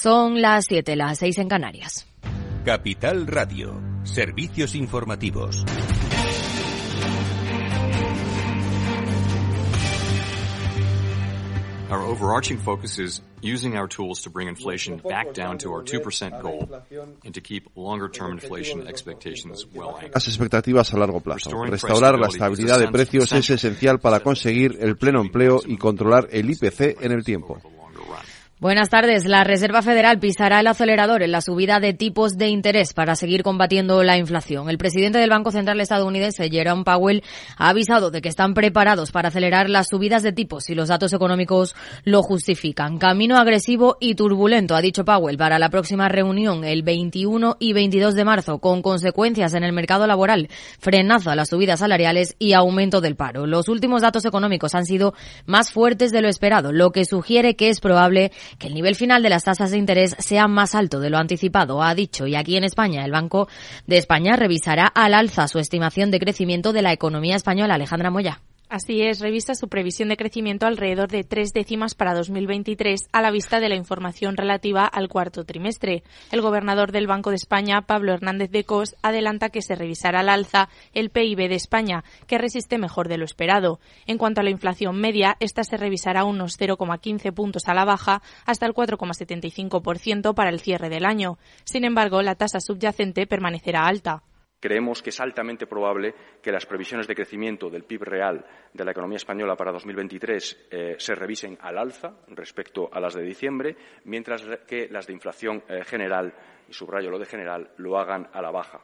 Son las 7, las 6 en Canarias. Capital Radio, servicios informativos. Our overarching focus is using our tools to bring inflation back down to our 2% goal and to keep longer-term inflation expectations well anchored. Las expectativas a largo plazo. Restaurar la estabilidad de precios es esencial para conseguir el pleno empleo y controlar el IPC en el tiempo. Buenas tardes. La Reserva Federal pisará el acelerador en la subida de tipos de interés para seguir combatiendo la inflación. El presidente del Banco Central estadounidense, Jerome Powell, ha avisado de que están preparados para acelerar las subidas de tipos si los datos económicos lo justifican. Camino agresivo y turbulento, ha dicho Powell, para la próxima reunión el 21 y 22 de marzo, con consecuencias en el mercado laboral, frenazo a las subidas salariales y aumento del paro. Los últimos datos económicos han sido más fuertes de lo esperado, lo que sugiere que es probable que el nivel final de las tasas de interés sea más alto de lo anticipado, ha dicho. Y aquí en España, el Banco de España revisará al alza su estimación de crecimiento de la economía española. Alejandra Moya. Así es, revista su previsión de crecimiento alrededor de tres décimas para 2023 a la vista de la información relativa al cuarto trimestre. El gobernador del Banco de España, Pablo Hernández de Cos, adelanta que se revisará al alza el PIB de España, que resiste mejor de lo esperado. En cuanto a la inflación media, esta se revisará unos 0,15 puntos a la baja hasta el 4,75% para el cierre del año. Sin embargo, la tasa subyacente permanecerá alta. Creemos que es altamente probable que las previsiones de crecimiento del PIB real de la economía española para 2023 eh, se revisen al alza respecto a las de diciembre, mientras que las de inflación eh, general, y subrayo lo de general, lo hagan a la baja.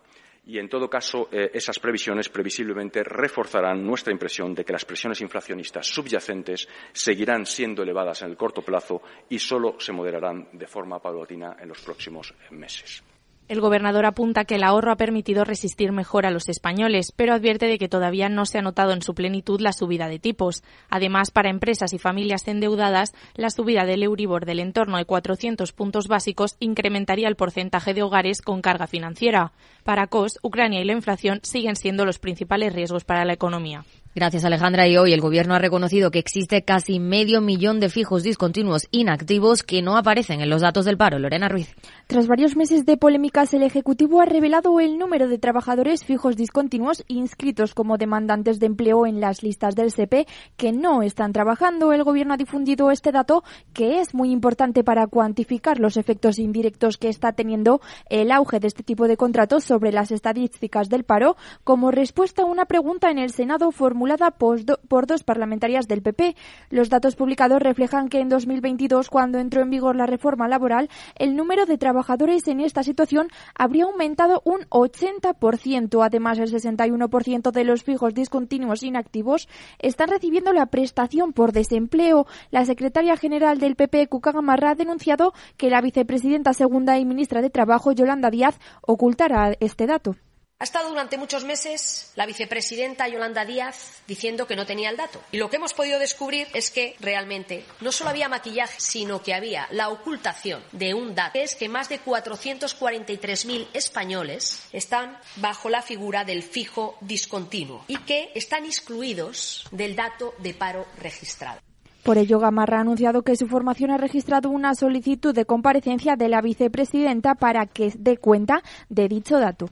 Y, en todo caso, eh, esas previsiones previsiblemente reforzarán nuestra impresión de que las presiones inflacionistas subyacentes seguirán siendo elevadas en el corto plazo y solo se moderarán de forma paulatina en los próximos meses. El gobernador apunta que el ahorro ha permitido resistir mejor a los españoles, pero advierte de que todavía no se ha notado en su plenitud la subida de tipos. Además, para empresas y familias endeudadas, la subida del Euribor del entorno de 400 puntos básicos incrementaría el porcentaje de hogares con carga financiera. Para COS, Ucrania y la inflación siguen siendo los principales riesgos para la economía. Gracias, Alejandra. Y hoy el Gobierno ha reconocido que existe casi medio millón de fijos discontinuos inactivos que no aparecen en los datos del paro. Lorena Ruiz. Tras varios meses de polémicas, el Ejecutivo ha revelado el número de trabajadores fijos discontinuos inscritos como demandantes de empleo en las listas del SEPE que no están trabajando. El Gobierno ha difundido este dato que es muy importante para cuantificar los efectos indirectos que está teniendo el auge de este tipo de contratos sobre las estadísticas del paro como respuesta a una pregunta en el Senado formulada por dos parlamentarias del PP. Los datos publicados reflejan que en 2022, cuando entró en vigor la reforma laboral, el número de trabajadores en esta situación habría aumentado un 80%. Además, el 61% de los fijos discontinuos inactivos están recibiendo la prestación por desempleo. La secretaria general del PP, Cuca Gamarra, ha denunciado que la vicepresidenta segunda y ministra de Trabajo, Yolanda Díaz, ocultara este dato. Ha estado durante muchos meses la vicepresidenta Yolanda Díaz diciendo que no tenía el dato. Y lo que hemos podido descubrir es que realmente no solo había maquillaje, sino que había la ocultación de un dato, que es que más de 443.000 españoles están bajo la figura del fijo discontinuo y que están excluidos del dato de paro registrado. Por ello, Gamarra ha anunciado que su formación ha registrado una solicitud de comparecencia de la vicepresidenta para que dé cuenta de dicho dato.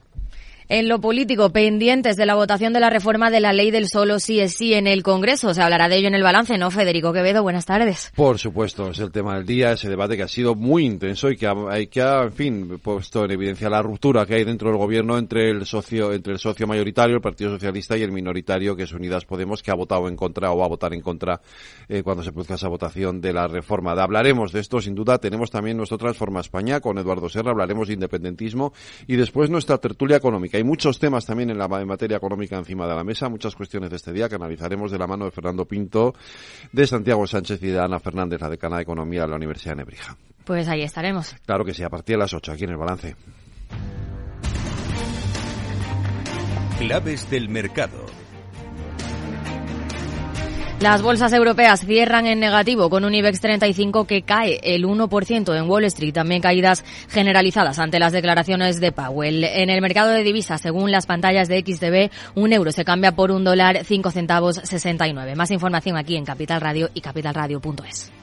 En lo político, pendientes de la votación de la reforma de la ley del solo sí es sí en el Congreso. Se hablará de ello en el balance, ¿no, Federico Quevedo? Buenas tardes. Por supuesto, es el tema del día, ese debate que ha sido muy intenso y que ha, en fin, puesto en evidencia la ruptura que hay dentro del gobierno entre el socio, entre el socio mayoritario, el Partido Socialista, y el minoritario, que es Unidas Podemos, que ha votado en contra o va a votar en contra eh, cuando se produzca esa votación de la reforma. Hablaremos de esto, sin duda. Tenemos también nuestro Transforma España con Eduardo Serra, hablaremos de independentismo y después nuestra tertulia económica. Hay muchos temas también en la materia económica encima de la mesa, muchas cuestiones de este día que analizaremos de la mano de Fernando Pinto, de Santiago Sánchez y de Ana Fernández, la decana de Economía de la Universidad de Nebrija. Pues ahí estaremos. Claro que sí, a partir de las 8 aquí en el balance. Claves del mercado. Las bolsas europeas cierran en negativo con un IBEX 35 que cae el 1% en Wall Street, también caídas generalizadas ante las declaraciones de Powell. En el mercado de divisas, según las pantallas de XTB, un euro se cambia por un dólar 5 centavos 69. Más información aquí en Capital Radio y capitalradio.es.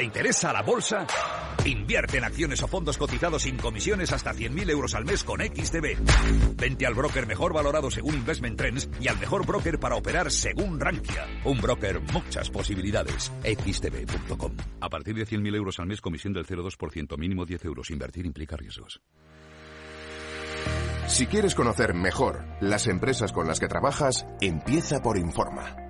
¿Te interesa la bolsa? Invierte en acciones o fondos cotizados sin comisiones hasta 100.000 euros al mes con XTB. Vente al broker mejor valorado según Investment Trends y al mejor broker para operar según Rankia. Un broker, muchas posibilidades. XTB.com. A partir de 100.000 euros al mes, comisión del 0,2%, mínimo 10 euros. Invertir implica riesgos. Si quieres conocer mejor las empresas con las que trabajas, empieza por Informa.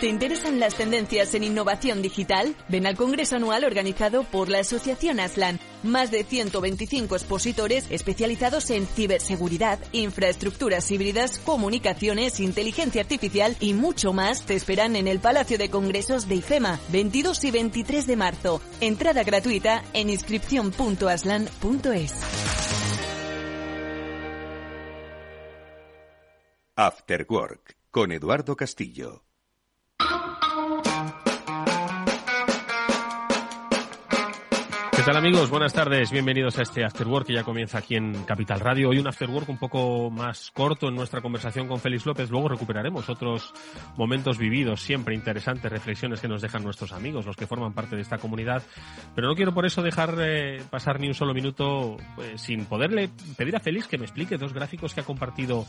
¿Te interesan las tendencias en innovación digital? Ven al Congreso Anual organizado por la Asociación Aslan. Más de 125 expositores especializados en ciberseguridad, infraestructuras híbridas, comunicaciones, inteligencia artificial y mucho más te esperan en el Palacio de Congresos de IFEMA, 22 y 23 de marzo. Entrada gratuita en inscripción.aslan.es. After Work con Eduardo Castillo. Tal amigos? Buenas tardes, bienvenidos a este After Work que ya comienza aquí en Capital Radio. Hoy un After Work un poco más corto en nuestra conversación con Félix López. Luego recuperaremos otros momentos vividos, siempre interesantes, reflexiones que nos dejan nuestros amigos, los que forman parte de esta comunidad. Pero no quiero por eso dejar eh, pasar ni un solo minuto eh, sin poderle pedir a Félix que me explique dos gráficos que ha compartido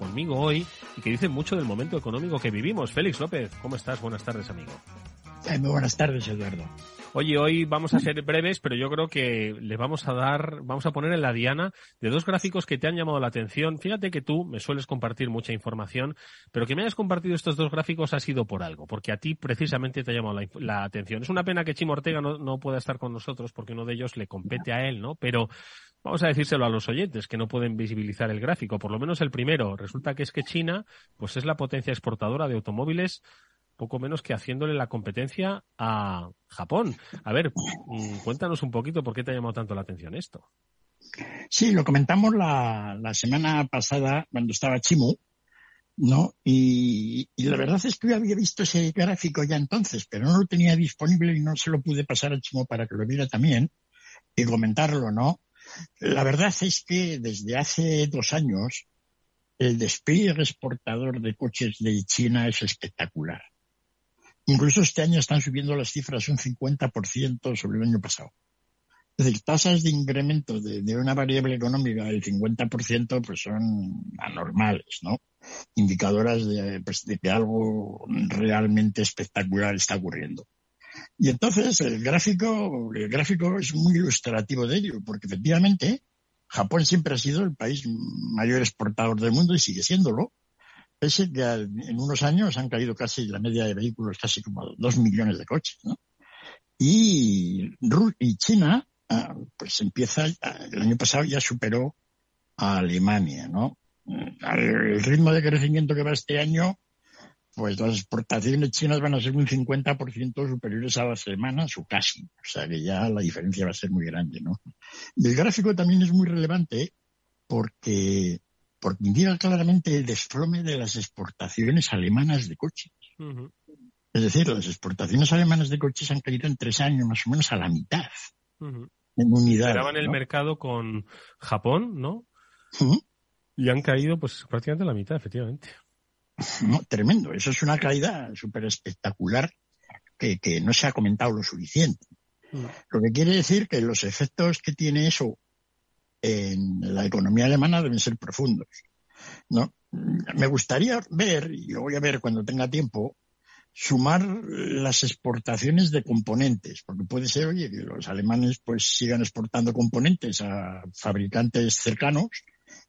conmigo hoy y que dicen mucho del momento económico que vivimos. Félix López, ¿cómo estás? Buenas tardes, amigo. Eh, muy buenas tardes, Eduardo. Oye, hoy vamos a ser breves, pero yo creo que le vamos a dar, vamos a poner en la diana de dos gráficos que te han llamado la atención. Fíjate que tú me sueles compartir mucha información, pero que me hayas compartido estos dos gráficos ha sido por algo, porque a ti precisamente te ha llamado la, la atención. Es una pena que Chimo Ortega no, no pueda estar con nosotros porque uno de ellos le compete a él, ¿no? Pero Vamos a decírselo a los oyentes que no pueden visibilizar el gráfico, por lo menos el primero. Resulta que es que China, pues es la potencia exportadora de automóviles poco menos que haciéndole la competencia a Japón. A ver, mm, cuéntanos un poquito por qué te ha llamado tanto la atención esto. Sí, lo comentamos la, semana pasada cuando estaba Chimu, ¿no? Y, y, la verdad es que yo había visto ese gráfico ya entonces, pero no lo tenía disponible y no se lo pude pasar a Chimo para que lo viera también y comentarlo, ¿no? La verdad es que desde hace dos años el despliegue exportador de coches de China es espectacular. Incluso este año están subiendo las cifras un 50% sobre el año pasado. Es decir, tasas de incremento de, una variable económica del 50% pues son anormales, ¿no? Indicadoras de, pues, de que algo realmente espectacular está ocurriendo. Y entonces el gráfico, el gráfico es muy ilustrativo de ello, porque efectivamente Japón siempre ha sido el país mayor exportador del mundo y sigue siéndolo, pese que en unos años han caído casi la media de vehículos, casi como dos millones de coches, ¿no? Y, y China, pues empieza, el año pasado ya superó a Alemania, ¿no? El ritmo de crecimiento que va este año, pues las exportaciones chinas van a ser un 50% superiores a las alemanas o casi. O sea que ya la diferencia va a ser muy grande, ¿no? Y el gráfico también es muy relevante porque porque indica claramente el desplome de las exportaciones alemanas de coches. Uh -huh. Es decir, las exportaciones alemanas de coches han caído en tres años más o menos a la mitad. Uh -huh. En unidad. Esperaban ¿no? el mercado con Japón, ¿no? Uh -huh. Y han caído pues prácticamente a la mitad, efectivamente. No, tremendo. Eso es una caída súper espectacular que, que, no se ha comentado lo suficiente. Lo que quiere decir que los efectos que tiene eso en la economía alemana deben ser profundos. ¿no? Me gustaría ver, y lo voy a ver cuando tenga tiempo, sumar las exportaciones de componentes, porque puede ser, oye, que los alemanes pues sigan exportando componentes a fabricantes cercanos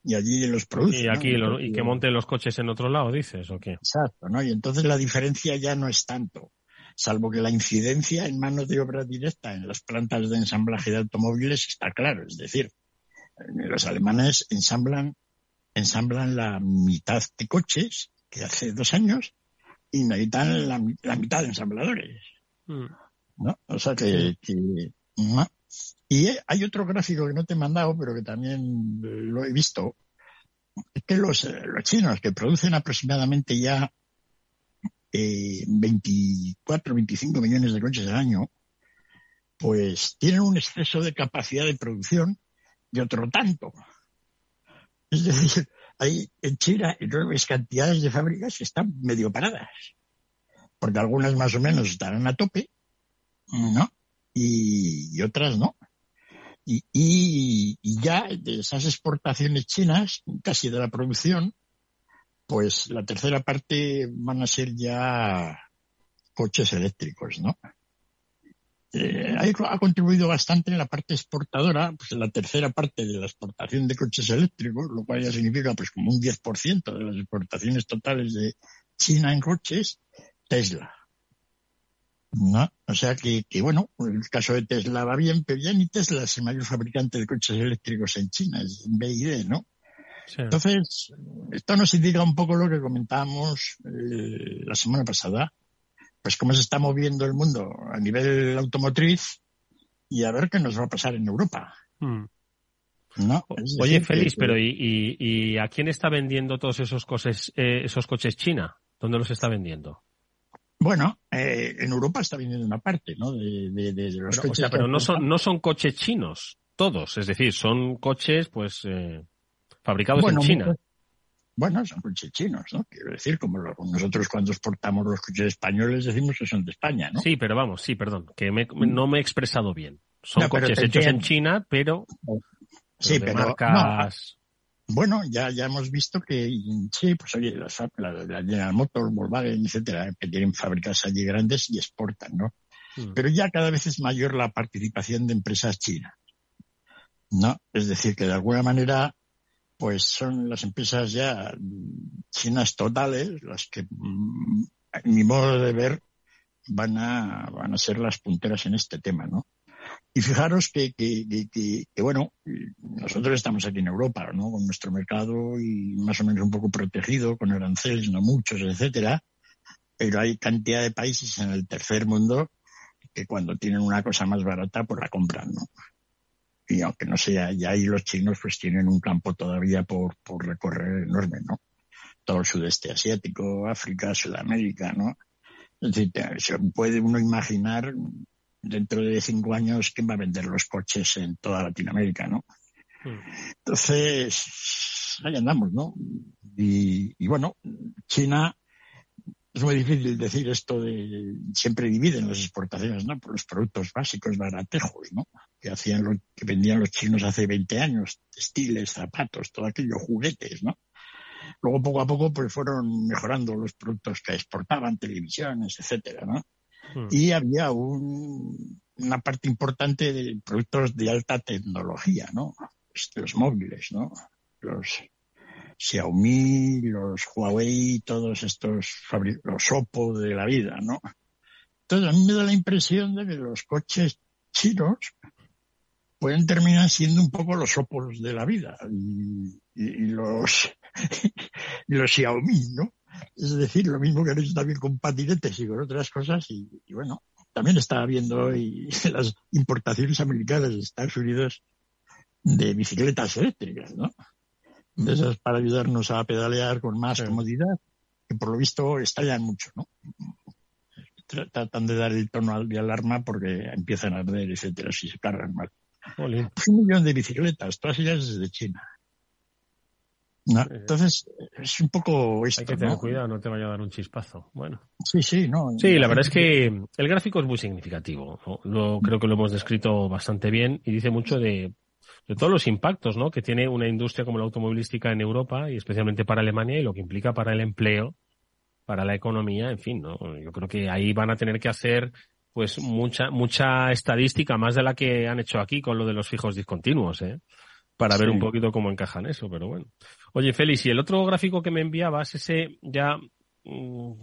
y allí los produce. Y aquí y que monten los coches en otro lado, dices, o qué? Exacto, ¿no? Y entonces la diferencia ya no es tanto, salvo que la incidencia en manos de obra directa en las plantas de ensamblaje de automóviles está claro, es decir, los alemanes ensamblan ensamblan la mitad de coches que hace dos años y necesitan la, mitad de ensambladores. Mm. ¿no? O sea que, Y hay otro gráfico que no te he mandado, pero que también lo he visto, es que los, los chinos que producen aproximadamente ya eh, 24, 25 millones de coches al año, pues tienen un exceso de capacidad de producción de otro tanto. Es decir, hay en China enormes cantidades de fábricas que están medio paradas, porque algunas más o menos estarán a tope, ¿no? Y, otras no. Y, y, ya de esas exportaciones chinas, casi de la producción, pues la tercera parte van a ser ya coches eléctricos, ¿no? Eh, ha contribuido bastante en la parte exportadora, pues en la tercera parte de la exportación de coches eléctricos, lo cual ya significa pues como un 10% de las exportaciones totales de China en coches, Tesla. ¿No? O sea que, que, bueno, el caso de Tesla va bien, pero ya ni Tesla es el mayor fabricante de coches eléctricos en China, es BID, ¿no? Entonces, esto nos indica un poco lo que comentábamos eh, la semana pasada, pues cómo se está moviendo el mundo a nivel automotriz y a ver qué nos va a pasar en Europa. Hmm. ¿No? Oye, Félix, pero ¿y, y, a quién está vendiendo todos esos coches, eh, esos coches China? ¿Dónde los está vendiendo? Bueno, eh, en Europa está vendiendo una parte, ¿no? De, los pero, coches. pero no son, no son coches chinos, todos. Es decir, son coches, pues, eh, fabricados en China. Bueno, son coches chinos, ¿no? Quiero decir, como nosotros cuando exportamos los coches españoles decimos que son de España, ¿no? Sí, pero vamos, sí, perdón, que no me he expresado bien. Son coches hechos en China, pero, sí, pero marcas... bueno, ya, ya hemos visto que sí, pues oye, las, la, General Motors, Volkswagen, etcétera, que tienen fábricas allí grandes y exportan, ¿no? Mm. Pero ya cada vez es mayor la participación de empresas chinas. ¿No? Es decir, que de alguna manera pues son las empresas ya chinas totales las que, mm, en mi modo de ver, van a, van a ser las punteras en este tema, ¿no? Y fijaros que, que, que, que, bueno, nosotros estamos aquí en Europa, ¿no? Con nuestro mercado y más o menos un poco protegido, con aranceles, no muchos, etcétera. Pero hay cantidad de países en el tercer mundo que cuando tienen una cosa más barata, pues la compran, ¿no? Y aunque no sea, ya ahí los chinos pues tienen un campo todavía por, por recorrer enorme, ¿no? Todo el sudeste asiático, África, Sudamérica, ¿no? Es decir, se puede uno imaginar dentro de cinco años quién va a vender los coches en toda Latinoamérica, ¿no? Hmm. Entonces, ahí andamos, ¿no? Y, y bueno, China es muy difícil decir esto de siempre dividen las exportaciones, ¿no? Por los productos básicos baratejos, ¿no? Que hacían lo, que vendían los chinos hace 20 años, textiles, zapatos, todo aquello, juguetes, ¿no? Luego poco a poco pues fueron mejorando los productos que exportaban, televisiones, etcétera, ¿no? Hmm. Y había un, una parte importante de productos de alta tecnología, ¿no? Los móviles, ¿no? Los Xiaomi, los Huawei, todos estos los Oppo de la vida, ¿no? Entonces a mí me da la impresión de que los coches chinos pueden terminar siendo un poco los Oppos de la vida y, los y los Xiaomi, ¿no? Es decir, lo mismo que han hecho también con patinetes y con otras cosas y, y bueno, también está habiendo hoy las importaciones americanas de Estados Unidos de bicicletas eléctricas, ¿no? de esas para ayudarnos a pedalear con más comodidad, que por lo visto estallan mucho, ¿no? Tratan de dar el tono de alarma porque empiezan a arder, etcétera, si se cargan mal. Pues un millón de bicicletas, todas ellas desde China. entonces, es un poco esto, Hay que tener cuidado, no te vaya a dar un chispazo. Bueno. Sí, sí, no. Sí, la verdad es que el gráfico es muy significativo. Lo, creo que lo hemos descrito bastante bien y dice mucho de de todos los impactos ¿no? que tiene una industria como la automovilística en Europa y especialmente para Alemania y lo que implica para el empleo, para la economía, en fin, ¿no? Yo creo que ahí van a tener que hacer pues mucha mucha estadística más de la que han hecho aquí con lo de los fijos discontinuos, ¿eh? para ver un poquito cómo encajan eso, pero bueno. Oye, Félix, y el otro gráfico que me enviabas, ese ya mm,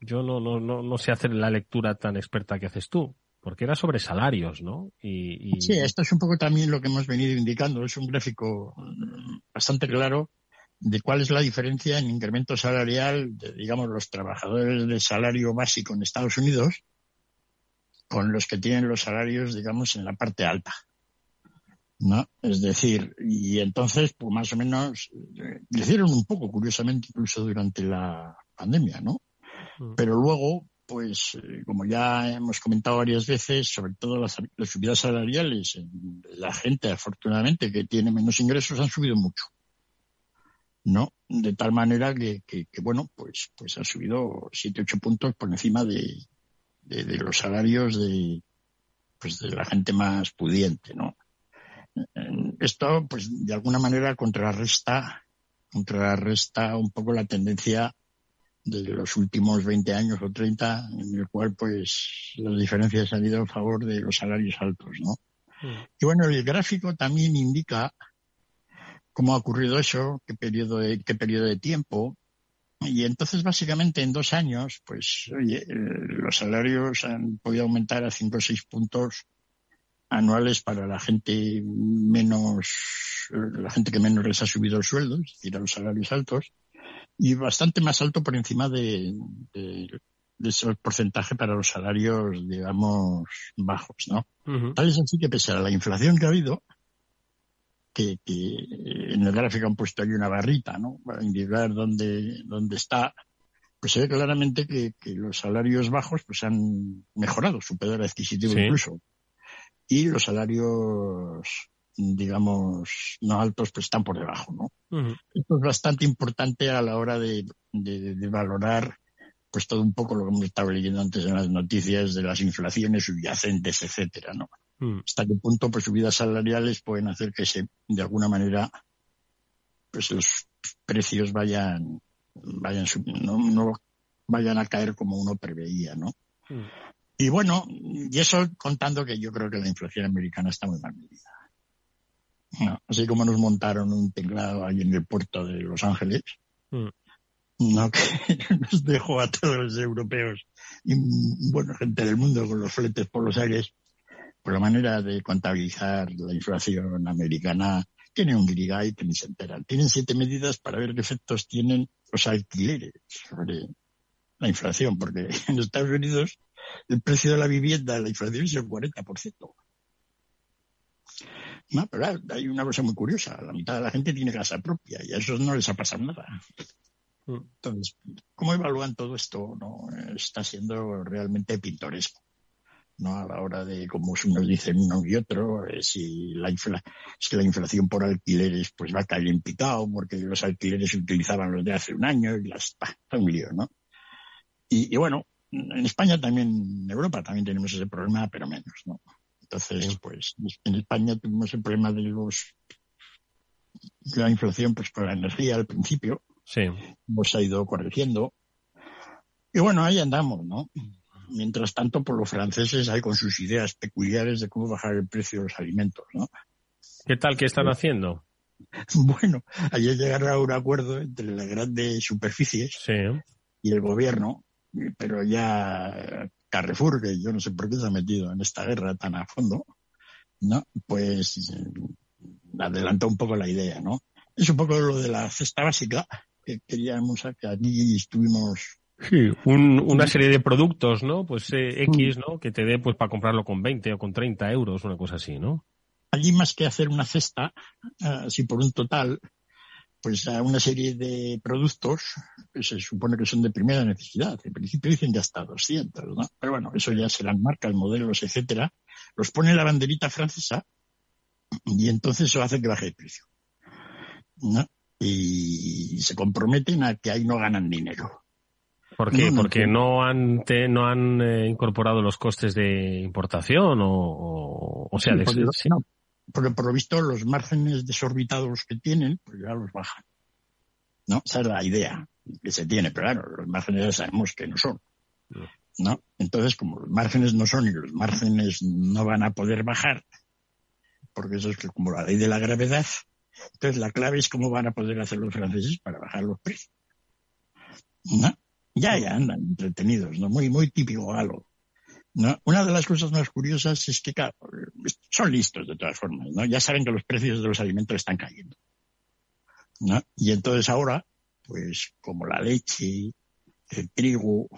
yo no, no, no, no sé hacer la lectura tan experta que haces tú, porque era sobre salarios, ¿no? Y, y- Sí, esto es un poco también lo que hemos venido indicando. Es un gráfico mm, bastante claro de cuál es la diferencia en incremento salarial de, digamos, los trabajadores de salario básico en Estados Unidos con los que tienen los salarios, digamos, en la parte alta. ¿No? Es decir, y entonces, pues más o menos, eh, crecieron un poco, curiosamente, incluso durante la pandemia, ¿no? Pero luego, pues, eh, como ya hemos comentado varias veces, sobre todo las, las subidas salariales, en la gente, afortunadamente, que tiene menos ingresos, han subido mucho. ¿No? De tal manera que, que, que, bueno, pues, pues han subido 7, 8 puntos por encima de, de, de los salarios de, pues de la gente más pudiente, ¿no? Esto, pues, de alguna manera contrarresta, contrarresta un poco la tendencia de los últimos 20 años o 30, en el cual, pues, las diferencias han ido a favor de los salarios altos, ¿no? Y bueno, el gráfico también indica cómo ha ocurrido eso, qué periodo de, qué periodo de tiempo. Y entonces, básicamente, en dos años, pues, oye, eh, los salarios han podido aumentar a 5 o 6 puntos anuales para la gente menos, la gente que menos les ha subido el sueldo, es decir, a los salarios altos, y bastante más alto por encima de, de, de ese porcentaje para los salarios, digamos, bajos, ¿no? Tal es así que pese a la inflación que ha habido, que, que en el gráfico han puesto ahí una barrita, ¿no? Para indicar dónde, dónde está, pues se ve claramente que, que los salarios bajos pues han mejorado su poder adquisitivo Sí. incluso. Y los salarios, digamos, no altos pues están por debajo, ¿no? Esto es bastante importante a la hora de, de- de valorar pues todo un poco lo que hemos estado leyendo antes en las noticias de las inflaciones subyacentes, etcétera, ¿no? Mm. Hasta qué punto pues subidas salariales pueden hacer que se, de alguna manera, pues los precios vayan, vayan, no, no vayan a caer como uno preveía, ¿no? Mm. Y bueno, y eso contando que yo creo que la inflación americana está muy mal medida. No, así como nos montaron un teclado ahí en el puerto de Los Ángeles, Mm. no que nos dejó a todos los europeos y bueno, gente del mundo con los fletes por los aires, por la manera de contabilizar la inflación americana, tiene un que ni se enteran. Tienen siete medidas para ver qué efectos tienen los alquileres sobre la inflación, porque en Estados Unidos el precio de la vivienda, la inflación es el 40%. No, pero hay una cosa muy curiosa. La mitad de la gente tiene casa propia y a esos no les ha pasado nada. Entonces, ¿cómo evalúan todo esto? No está siendo realmente pintoresco. ¿No? A la hora de, como unos dicen uno y otro, eh, si la infla, es que la inflación por alquileres pues va a caer en picado porque los alquileres se utilizaban los de hace un año y las, bah, está un lío, ¿no? Y, y bueno, en España también, en Europa también tenemos ese problema, pero menos, ¿no? Entonces, pues, en España tuvimos el problema de los, de la inflación, pues con la energía al principio. Sí. Hemos ido corrigiendo. Y bueno, ahí andamos, ¿no? Mientras tanto, por los franceses hay con sus ideas peculiares de cómo bajar el precio de los alimentos, ¿no? ¿Qué tal? ¿Qué están haciendo? Bueno, ayer llegaron a un acuerdo entre las grandes superficies y el gobierno, pero ya Carrefour, que yo no sé por qué se ha metido en esta guerra tan a fondo, ¿no? Pues adelantó un poco la idea, ¿no? Es un poco lo de la cesta básica que queríamos, que aquí estuvimos Sí, un- una serie de productos, ¿no? Pues eh, X, ¿no? Que te dé pues para comprarlo con 20 o con 30 euros, una cosa así, ¿no? allí más que hacer una cesta, ah, así por un total, pues a una serie de productos que se supone que son de primera necesidad. En principio dicen que hasta 200, ¿no? Pero bueno, eso ya serán marcas, modelos, etcétera. Los pone la banderita francesa y entonces eso hace que baje el precio. ¿no? Y se comprometen a que ahí no ganan dinero. ¿Por qué? No, no Porque no han te- no han eh, incorporado los costes de importación o, o, o sea, Sí, de- porque, sí. no, porque por lo visto los márgenes desorbitados que tienen, pues ya los bajan. ¿No? Esa es la idea que se tiene, pero claro, los márgenes ya sabemos que no son. ¿No? Entonces, como los márgenes no son y los márgenes no van a poder bajar, porque eso es como la ley de la gravedad, Entonces la clave es cómo van a poder hacer los franceses para bajar los precios. ¿No? Ya, ya andan entretenidos, ¿no? Muy, muy típico galo. Una de las cosas más curiosas es que, son listos de todas formas, ¿no? Ya saben que los precios de los alimentos están cayendo. ¿no? Y entonces ahora, pues como la leche, el trigo,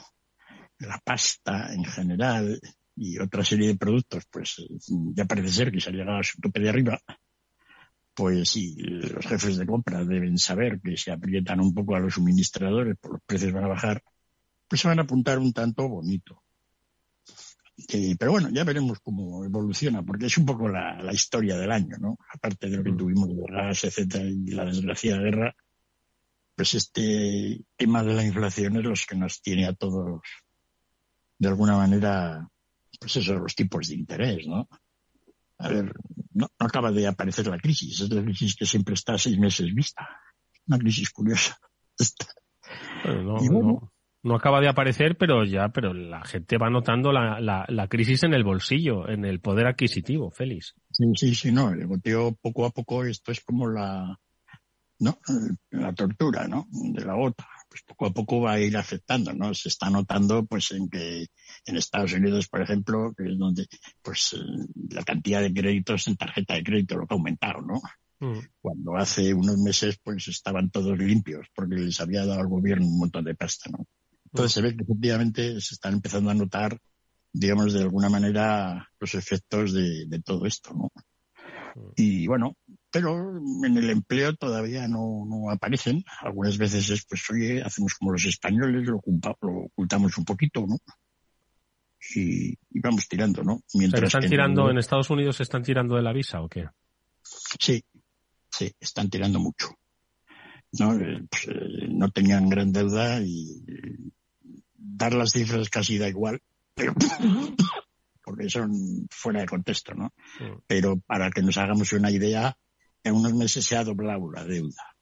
la pasta en general y otra serie de productos, pues ya parece ser que se ha llegado a su tope de arriba, pues sí, los jefes de compra deben saber que si aprietan un poco a los suministradores, pues los precios van a bajar, pues se van a apuntar un tanto bonito. pero bueno, ya veremos cómo evoluciona, porque es un poco la, historia del año, ¿no? Aparte de lo que mm. tuvimos de gas, etcétera, y la desgraciada guerra, pues este tema de la inflación es lo que nos tiene a todos, de alguna manera, pues eso, los tipos de interés, ¿no? A ver, no, acaba de aparecer la crisis, es la crisis que siempre está a seis meses vista. Una crisis curiosa. no, acaba de aparecer, pero ya, pero la gente va notando la, la, crisis en el bolsillo, en el poder adquisitivo, Félix. Sí, sí, sí, no, el goteo poco a poco, esto es como la, ¿no? La tortura, ¿no? De la gota. Pues poco a poco va a ir afectando, ¿no? Se está notando, pues, en que en Estados Unidos, por ejemplo, que es donde, pues, eh, la cantidad de créditos en tarjeta de crédito lo que ha aumentado, ¿no? Mm. Cuando hace unos meses, pues, estaban todos limpios porque les había dado al gobierno un montón de pasta, ¿no? Entonces se ve que efectivamente se están empezando a notar, digamos, de alguna manera los efectos de, de todo esto, ¿no? Y bueno, pero en el empleo todavía no, no aparecen. Algunas veces es, pues, oye, hacemos como los españoles, lo, ocultamos un poquito, ¿no? Y, vamos tirando, ¿no? Mientras ¿Están tirando, en Estados Unidos se están tirando de la visa o qué? Sí, sí, están tirando mucho. No, eh, pues, eh, no tenían gran deuda y dar las cifras casi da igual, pero porque son fuera de contexto, ¿no? Pero para que nos hagamos una idea, en unos meses se ha doblado la deuda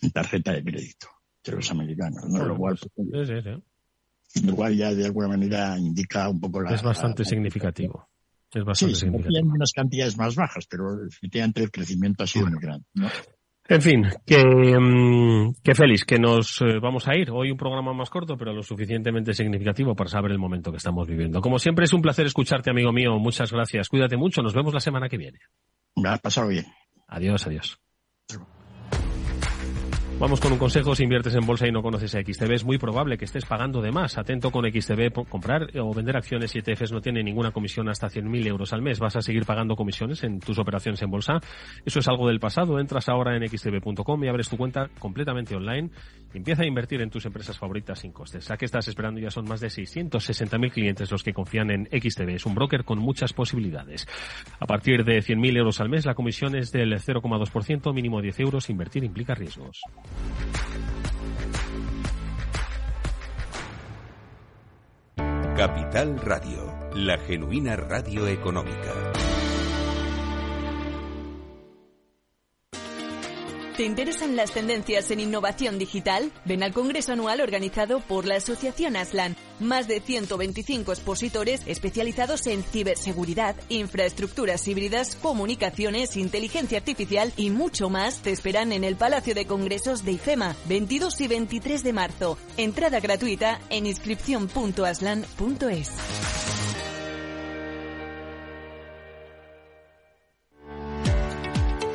en tarjeta de crédito de los americanos, ¿no? Lo cual, lo cual ya de alguna manera indica un poco la... Es bastante significativo. Es bastante sí, significativo. unas cantidades más bajas, pero efectivamente el crecimiento ha sido muy grande, ¿no? En fin, que, mm, que feliz, que nos eh, vamos a ir. Hoy un programa más corto, pero lo suficientemente significativo para saber el momento que estamos viviendo. Como siempre es un placer escucharte, amigo mío. Muchas gracias. Cuídate mucho. Nos vemos la semana que viene. Me ha pasado bien. Adiós, adiós. Vamos con un consejo, si inviertes en bolsa y no conoces a XTB, es muy probable que estés pagando de más. Atento con XTB, comprar o vender acciones y ETFs no tiene ninguna comisión hasta 100.000 euros al mes. ¿Vas a seguir pagando comisiones en tus operaciones en bolsa? Eso es algo del pasado. Entras ahora en xtb.com y abres tu cuenta completamente online empieza a invertir en tus empresas favoritas sin costes. ¿A qué estás esperando? Ya son más de 660.000 clientes los que confían en XTB. Es un broker con muchas posibilidades. A partir de 100.000 euros al mes, la comisión es del 0,2%, mínimo 10 euros. Invertir implica riesgos. Capital Radio, la genuina radio económica. ¿Te interesan las tendencias en innovación digital? Ven al Congreso Anual organizado por la Asociación Aslan. Más de 125 expositores especializados en ciberseguridad, infraestructuras híbridas, comunicaciones, inteligencia artificial y mucho más te esperan en el Palacio de Congresos de IFEMA, 22 y 23 de marzo. Entrada gratuita en inscripción.aslan.es.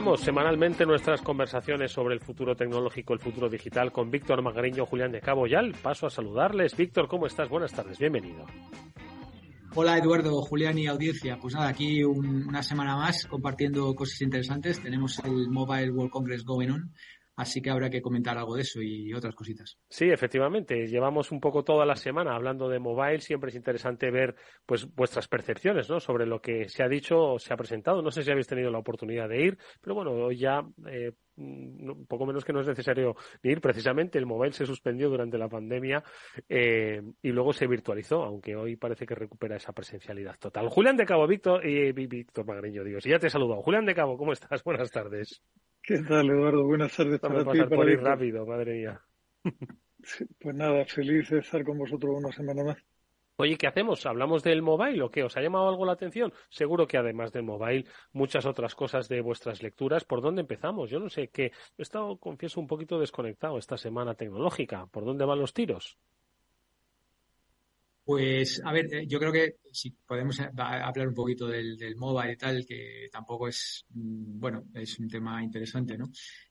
Recuperamos semanalmente nuestras conversaciones sobre el futuro tecnológico, el futuro digital con Víctor Magariño, Julián de Cabo. Ya paso a saludarles. Víctor, ¿cómo estás? Buenas tardes, bienvenido. Hola Eduardo, Julián y audiencia. Pues nada, aquí una semana más compartiendo cosas interesantes. Tenemos el Mobile World Congress going on Así que habrá que comentar algo de eso y otras cositas. Sí, efectivamente. Llevamos un poco toda la semana hablando de mobile. Siempre es interesante ver pues vuestras percepciones ¿no? sobre lo que se ha dicho o se ha presentado. No sé si habéis tenido la oportunidad de ir, pero bueno, ya eh, poco menos que no es necesario ir. Precisamente el mobile se suspendió durante la pandemia eh, y luego se virtualizó, aunque hoy parece que recupera esa presencialidad total. Julián de Cabo, Víctor y Víctor Magreño, digo, si ya te he. Julián de Cabo, ¿cómo estás? Buenas tardes. ¿Qué tal, Eduardo? Buenas tardes Vamos para ti. por ir rápido, madre mía. pues nada, feliz de estar con vosotros una semana más. Oye, ¿qué hacemos? ¿Hablamos del mobile o qué? ¿Os ha llamado algo la atención? Seguro que además del mobile, muchas otras cosas de vuestras lecturas. ¿Por dónde empezamos? Yo no sé, que he estado, confieso, un poquito desconectado esta semana tecnológica. ¿Por dónde van los tiros? Pues, a ver, eh, yo creo que si podemos hablar un poquito del, mobile y tal, que tampoco es, mm, bueno, es un tema interesante, ¿no?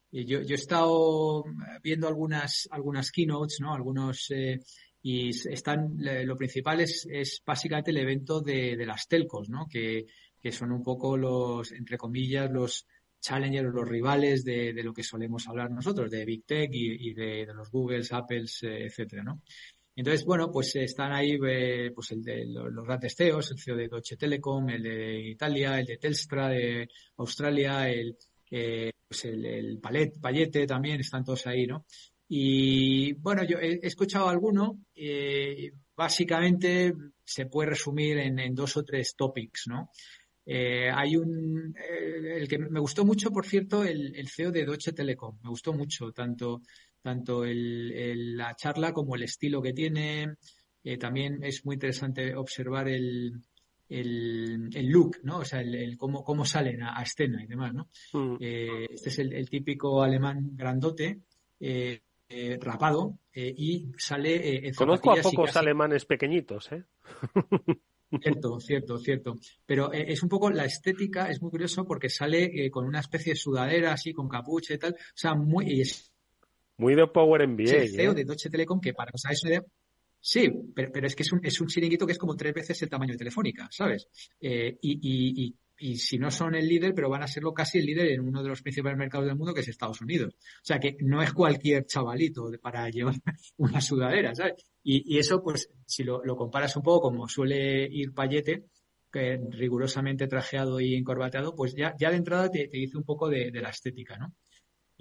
Yo, yo he estado viendo algunas, algunas keynotes, ¿no? Algunos, eh, y están, lo principal es, básicamente el evento de, las telcos, ¿no? Que, que son un poco los, entre comillas, los challengers, los rivales de, lo que solemos hablar nosotros, de Big Tech y, de, de, los Googles, Apples, eh, etcétera, ¿no? Entonces, bueno, pues están ahí eh, pues el de los grandes CEOs, el CEO de Deutsche Telekom, el de Italia, el de Telstra de Australia, el, eh, pues el, el Palette también, están todos ahí, ¿no? Y bueno, yo he, escuchado alguno, eh, básicamente se puede resumir en, en, dos o tres topics, ¿no? Eh, hay un, eh, el que me gustó mucho, por cierto, el, el CEO de Deutsche Telekom, me gustó mucho, tanto tanto el, la charla como el estilo que tiene. Eh, también es muy interesante observar el, el, el look, ¿no? O sea, el, cómo, cómo salen a, escena y demás, ¿no? Mm. Eh, este es el, típico alemán grandote, eh, rapado, y sale en Conozco a pocos alemanes pequeñitos, ¿eh? Cierto, cierto, cierto. Pero es un poco la estética, es muy curioso porque sale con una especie de sudadera así, con capucha y tal. O sea, muy, muy de Power MBA. Es el CEO ¿eh? de Deutsche Telekom, que para os hagáis Sí, pero, pero, es que es un, es un chiringuito que es como tres veces el tamaño de Telefónica, ¿sabes? Eh, y, y, y, y, si no son el líder, pero van a serlo casi el líder en uno de los principales mercados del mundo, que es Estados Unidos. O sea que no es cualquier chavalito para llevar una sudadera, ¿sabes? Y, y eso, pues, si lo, lo, comparas un poco como suele ir Payete, que rigurosamente trajeado y encorbateado, pues ya, ya de entrada te, te dice un poco de, de la estética, ¿no?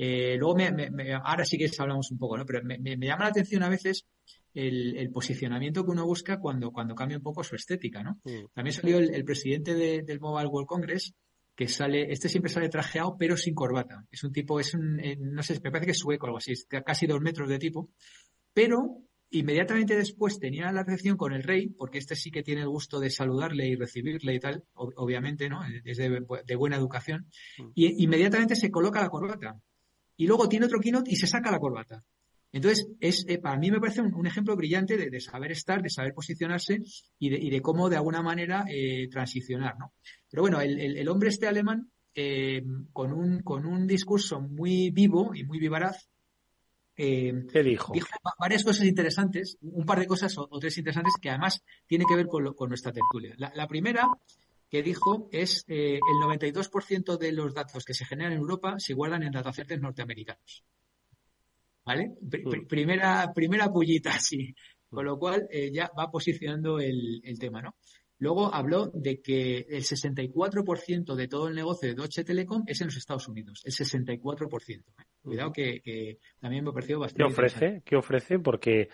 Eh, luego, me, me, ahora sí que hablamos un poco, ¿no? Pero me, llama la atención a veces el, el, posicionamiento que uno busca cuando, cuando cambia un poco su estética, ¿no? Mm. También salió el, presidente del Mobile World Congress, que sale, este siempre sale trajeado, pero sin corbata. Es un tipo, es un, eh, no sé, me parece que es sueco o algo así, es casi dos metros de tipo, pero inmediatamente después tenía la recepción con el rey, porque este sí que tiene el gusto de saludarle y recibirle y tal, obviamente, ¿no? Es de, de buena educación, mm. y inmediatamente se coloca la corbata y luego tiene otro keynote y se saca la corbata. Entonces, es, eh, para mí me parece un, ejemplo brillante de, saber estar, de saber posicionarse y de, y de cómo de alguna manera eh, transicionar, ¿no? Pero bueno, el, el, hombre este alemán, eh, con, un, con un discurso muy vivo y muy vivaraz, ¿Qué dijo? Dijo varias cosas interesantes, un par de cosas o, tres interesantes que además tiene que ver con, con nuestra tertulia. La, primera que dijo es eh, el 92% de los datos que se generan en Europa se guardan en datacentres norteamericanos. ¿Vale? Mm. primera, primera pullita, sí. Con lo cual eh, ya va posicionando el, el tema, ¿no? Luego habló de que el 64% de todo el negocio de Deutsche Telekom es en los Estados Unidos, el 64%. Cuidado que, también me ha parecido bastante. ¿Qué ofrece? ¿Qué ofrece? Porque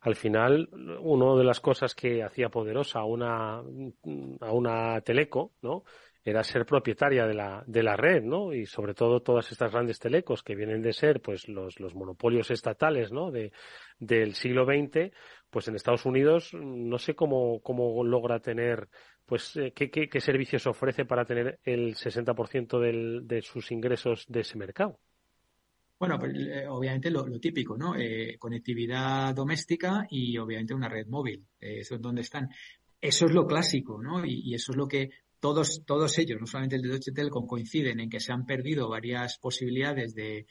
al final, una de las cosas que hacía poderosa a una, a una teleco, ¿no? era ser propietaria de la, de la red, ¿no? Y sobre todo todas estas grandes telecos que vienen de ser, pues, los, los monopolios estatales, ¿no? De, del siglo XX, pues en Estados Unidos no sé cómo, cómo logra tener, pues, eh, qué, qué, qué servicios ofrece para tener el 60% del, de sus ingresos de ese mercado. Bueno, pues, eh, obviamente lo, típico, ¿no? Eh, conectividad doméstica y obviamente una red móvil. eso es donde están. Eso es lo clásico, ¿no? Y, eso es lo que todos, todos ellos, no solamente el de Deutsche Telekom, coinciden en que se han perdido varias posibilidades de,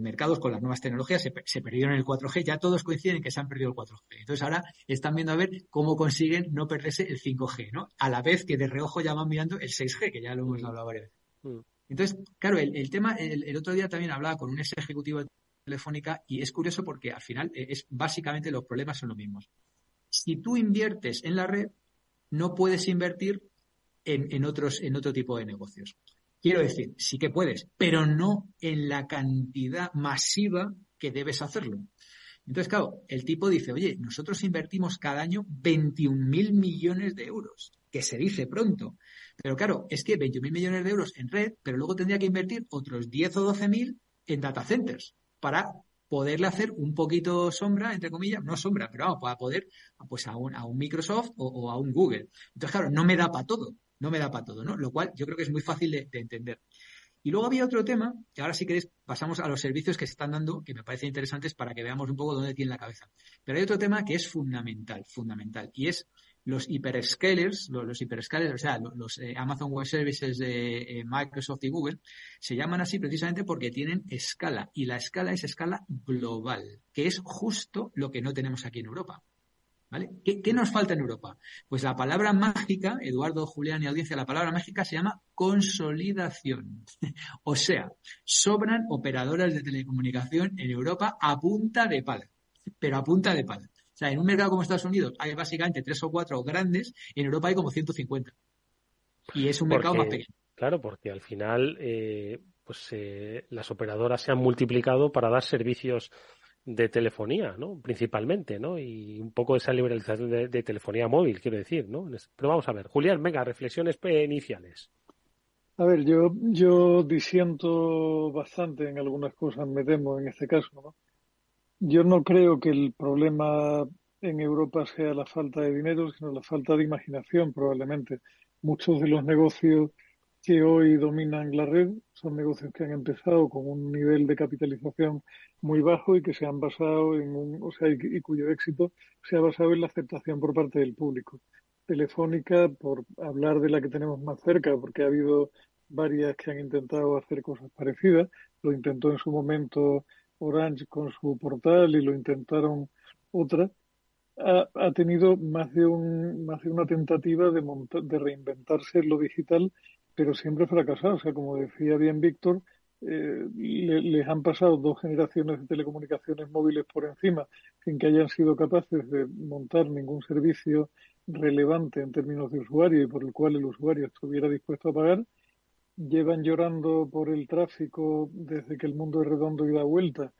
mercados con las nuevas tecnologías, se, se, perdieron el 4G, ya todos coinciden en que se han perdido el 4G. Entonces ahora están viendo a ver cómo consiguen no perderse el 5G, ¿no? A la vez que de reojo ya van mirando el 6G, que ya lo hemos hablado varias veces. Mm. Entonces, claro, el, tema, el, otro día también hablaba con un ex ejecutivo de Telefónica y es curioso porque al final eh, es básicamente los problemas son los mismos. Si tú inviertes en la red, no puedes invertir en, en otros, en otro tipo de negocios. Quiero decir, sí que puedes, pero no en la cantidad masiva que debes hacerlo. Entonces, claro, el tipo dice, oye, nosotros invertimos cada año 21.000 millones de euros, que se dice pronto. Pero claro, es que 21.000 millones de euros en red, pero luego tendría que invertir otros 10 o 12.000 en data centers para poderle hacer un poquito sombra, entre comillas, no sombra, pero vamos, para poder pues a un, a un Microsoft o, o a un Google. Entonces, claro, no me da para todo no me da para todo, ¿no? Lo cual yo creo que es muy fácil de, entender. Y luego había otro tema, que ahora si queréis pasamos a los servicios que se están dando, que me parecen interesantes para que veamos un poco dónde tiene la cabeza. Pero hay otro tema que es fundamental, fundamental, y es los hyperscalers, los, hyperscalers, o sea, los, eh, Amazon Web Services de eh, Microsoft y Google, se llaman así precisamente porque tienen escala, y la escala es escala global, que es justo lo que no tenemos aquí en Europa. ¿Qué, nos falta en Europa? Pues la palabra mágica, Eduardo, Julián y audiencia, la palabra mágica se llama consolidación. o sea, sobran operadoras de telecomunicación en Europa a punta de pala, pero a punta de pala. O sea, en un mercado como Estados Unidos hay básicamente tres o cuatro grandes, en Europa hay como 150. Y es un mercado más pequeño. Claro, porque al final eh, pues eh, las operadoras se han multiplicado para dar servicios de telefonía, ¿no? Principalmente, ¿no? Y un poco esa liberalización de, telefonía móvil, quiero decir, ¿no? Pero vamos a ver, Julián, venga, reflexiones iniciales. A ver, yo, yo disiento bastante en algunas cosas, me temo en este caso, ¿no? Yo no creo que el problema en Europa sea la falta de dinero, sino la falta de imaginación, probablemente. Muchos de los negocios que hoy dominan la red son negocios que han empezado con un nivel de capitalización muy bajo y que se han basado en un, o sea, y, cuyo éxito se ha basado en la aceptación por parte del público. Telefónica, por hablar de la que tenemos más cerca, porque ha habido varias que han intentado hacer cosas parecidas, lo intentó en su momento Orange con su portal y lo intentaron otras, ha, ha, tenido más de, un, más de una tentativa de, de reinventarse en lo digital pero siempre fracasado. O sea, como decía bien Víctor, eh, les han pasado dos generaciones de telecomunicaciones móviles por encima sin que hayan sido capaces de montar ningún servicio relevante en términos de usuario y por el cual el usuario estuviera dispuesto a pagar. Llevan llorando por el tráfico desde que el mundo es redondo y da vuelta.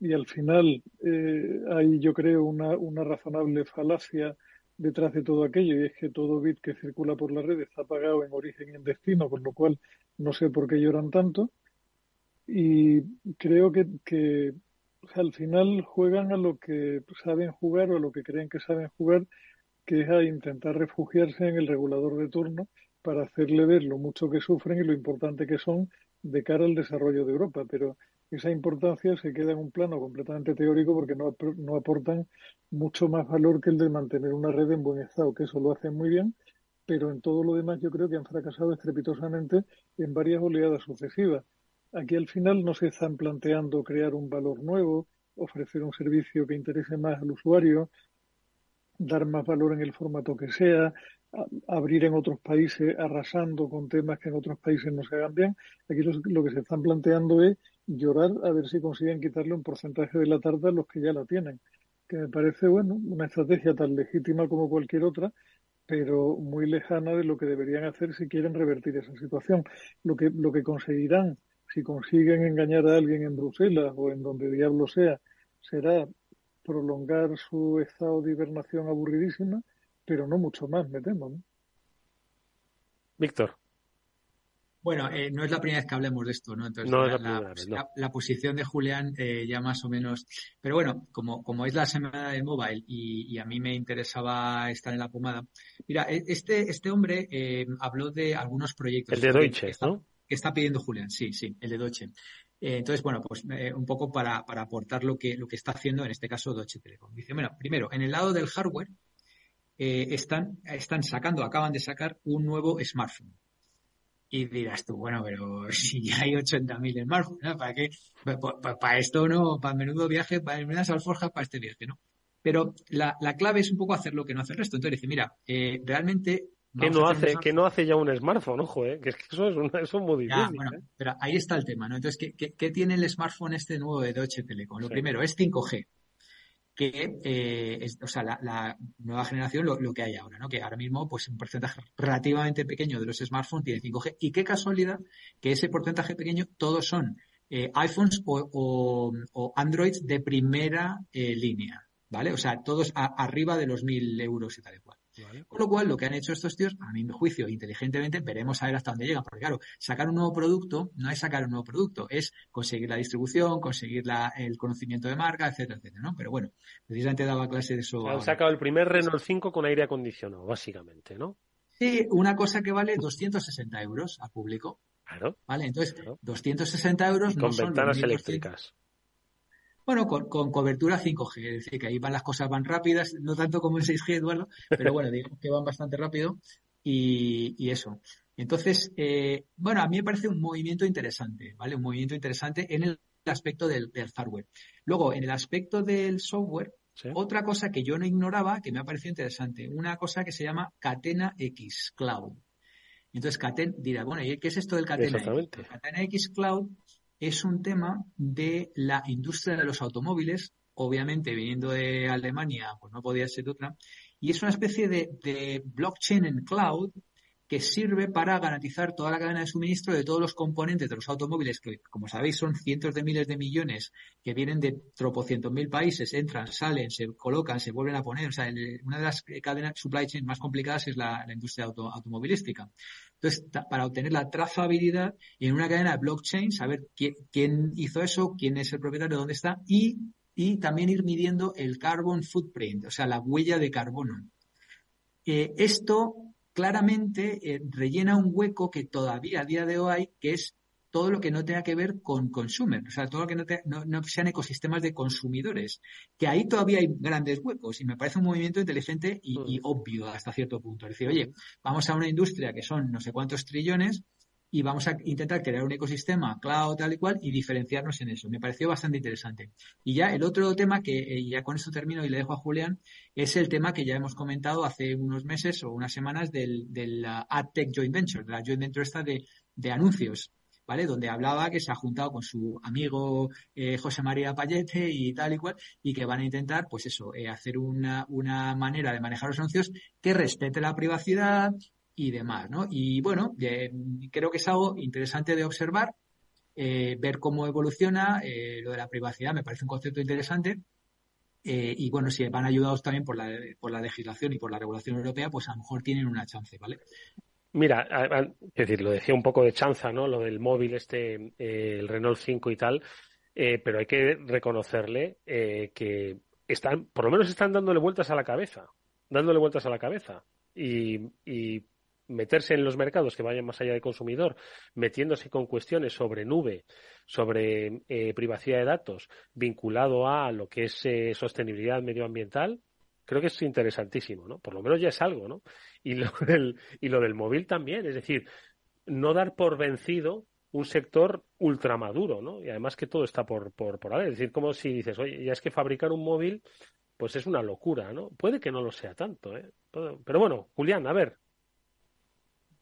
Y al final eh, hay, yo creo, una, una razonable falacia detrás de todo aquello y es que todo bit que circula por la red está pagado en origen y en destino, con lo cual no sé por qué lloran tanto. Y creo que, que al final juegan a lo que saben jugar o a lo que creen que saben jugar, que es a intentar refugiarse en el regulador de turno para hacerle ver lo mucho que sufren y lo importante que son de cara al desarrollo de Europa. Pero esa importancia se queda en un plano completamente teórico porque no, no aportan mucho más valor que el de mantener una red en buen estado, que eso lo hacen muy bien, pero en todo lo demás yo creo que han fracasado estrepitosamente en varias oleadas sucesivas. Aquí al final no se están planteando crear un valor nuevo, ofrecer un servicio que interese más al usuario, dar más valor en el formato que sea, abrir en otros países arrasando con temas que en otros países no se hagan. Aquí lo, que se están planteando es llorar a ver si consiguen quitarle un porcentaje de la tarta a los que ya la tienen, que me parece, bueno, una estrategia tan legítima como cualquier otra, pero muy lejana de lo que deberían hacer si quieren revertir esa situación. Lo que, lo que conseguirán, si consiguen engañar a alguien en Bruselas o en donde diablo sea, será prolongar su estado de hibernación aburridísima, pero no mucho más, me temo. ¿no? Víctor. Bueno, eh, no es la primera vez que hablemos de esto, ¿no? Entonces, la, la, posición de Julián eh, ya más o menos. Pero bueno, como, como es la semana de mobile y, a mí me interesaba estar en la pomada. Mira, e, este, este hombre eh, habló de algunos proyectos. El de Deutsche, ¿no? Que está pidiendo Julián, sí, sí, el de Deutsche. entonces, bueno, pues un poco para, para aportar lo que, lo que está haciendo en este caso Deutsche Telekom. Dice, bueno, primero, en el lado del hardware, están, están sacando, acaban de sacar un nuevo smartphone. Y dirás tú, bueno, pero si ya hay 80.000 smartphones, ¿no? ¿para qué? Para, esto no, para menudo viaje, para menudas alforjas, para este viaje, ¿no? Pero la, la, clave es un poco hacer lo que no hace el resto. Entonces dice, mira, eh, realmente que no hace que no hace ya un smartphone ojo eh que es que eso es, una, eso es muy difícil bueno, ¿eh? pero ahí está el tema no entonces ¿qué, ¿qué, qué, tiene el smartphone este nuevo de Deutsche Telekom lo primero es 5G que eh, es, o sea, la, nueva generación lo, que hay ahora, ¿no? Que ahora mismo, pues un porcentaje relativamente pequeño de los smartphones tiene 5G. Y qué casualidad que ese porcentaje pequeño todos son eh, iPhones o, o, Androids de primera eh, línea, ¿vale? O sea, todos arriba de los mil euros y tal y cual. Con lo cual, lo que han hecho estos tíos, a mi juicio, inteligentemente, veremos a ver hasta dónde llegan. Porque claro, sacar un nuevo producto no es sacar un nuevo producto, es conseguir la distribución, conseguir la, el conocimiento de marca, etcétera, etcétera, ¿no? Pero bueno, precisamente daba clase de eso. Han sacado el primer Renault 5 con aire acondicionado, básicamente, ¿no? Sí, una cosa que vale 260 euros al público. Claro. Vale, entonces, 260 euros. con ventanas eléctricas. Bueno, con, cobertura 5G, es decir, que ahí van las cosas van rápidas, no tanto como en 6G, Eduardo, pero bueno, digamos que van bastante rápido y, eso. Entonces, eh, bueno, a mí me parece un movimiento interesante, ¿vale? Un movimiento interesante en el aspecto del, hardware. Luego, en el aspecto del software, otra cosa que yo no ignoraba, que me ha parecido interesante, una cosa que se llama Catena X Cloud. Entonces, Catena, dirá, bueno, ¿y qué es esto del Catena X? Catena X Cloud es un tema de la industria de los automóviles, obviamente viniendo de Alemania, pues no podía ser otra, y es una especie de, de blockchain en cloud que sirve para garantizar toda la cadena de suministro de todos los componentes de los automóviles, que como sabéis son cientos de miles de millones que vienen de tropocientos mil países, entran, salen, se colocan, se vuelven a poner. O sea, una de las cadenas supply chain más complicadas es la, industria automovilística. Entonces, para obtener la trazabilidad en una cadena de blockchain, saber quién, hizo eso, quién es el propietario, dónde está y, y también ir midiendo el carbon footprint, o sea, la huella de carbono. Eh, esto claramente eh, rellena un hueco que todavía a día de hoy hay, que es todo lo que no tenga que ver con consumer, o sea, todo lo que no, sean ecosistemas de consumidores, que ahí todavía hay grandes huecos y me parece un movimiento inteligente y, y obvio hasta cierto punto. Es decir, oye, vamos a una industria que son no sé cuántos trillones y vamos a intentar crear un ecosistema cloud tal y cual y diferenciarnos en eso. Me pareció bastante interesante. Y ya el otro tema que eh, ya con esto termino y le dejo a Julián es el tema que ya hemos comentado hace unos meses o unas semanas del, del uh, AdTech Joint Venture, de la joint venture esta de, de anuncios. ¿vale? Donde hablaba que se ha juntado con su amigo eh, José María Payete y tal y cual, y que van a intentar, pues eso, eh, hacer una, una manera de manejar los anuncios que respete la privacidad, y demás, ¿no? Y bueno, creo que es algo interesante de observar, eh, ver cómo evoluciona eh, lo de la privacidad, me parece un concepto interesante. Eh, y bueno, si van ayudados también por la, por la legislación y por la regulación europea, pues a lo mejor tienen una chance, ¿vale? Mira, es decir, lo decía un poco de chanza, ¿no? Lo del móvil, este, el Renault 5 y tal, pero hay que reconocerle que están, por lo menos están dándole vueltas a la cabeza, dándole vueltas a la cabeza. Y, y meterse en los mercados que vayan más allá del consumidor, metiéndose con cuestiones sobre nube, sobre eh, privacidad de datos, vinculado a lo que es eh, sostenibilidad medioambiental, creo que es interesantísimo, ¿no? Por lo menos ya es algo, ¿no? Y lo del, y lo del móvil también, es decir, no dar por vencido un sector ultramaduro, ¿no? Y además que todo está por, por, por haber. Es decir, como si dices, oye, ya es que fabricar un móvil, pues es una locura, ¿no? Puede que no lo sea tanto, ¿eh? Pero bueno, Julián, a ver.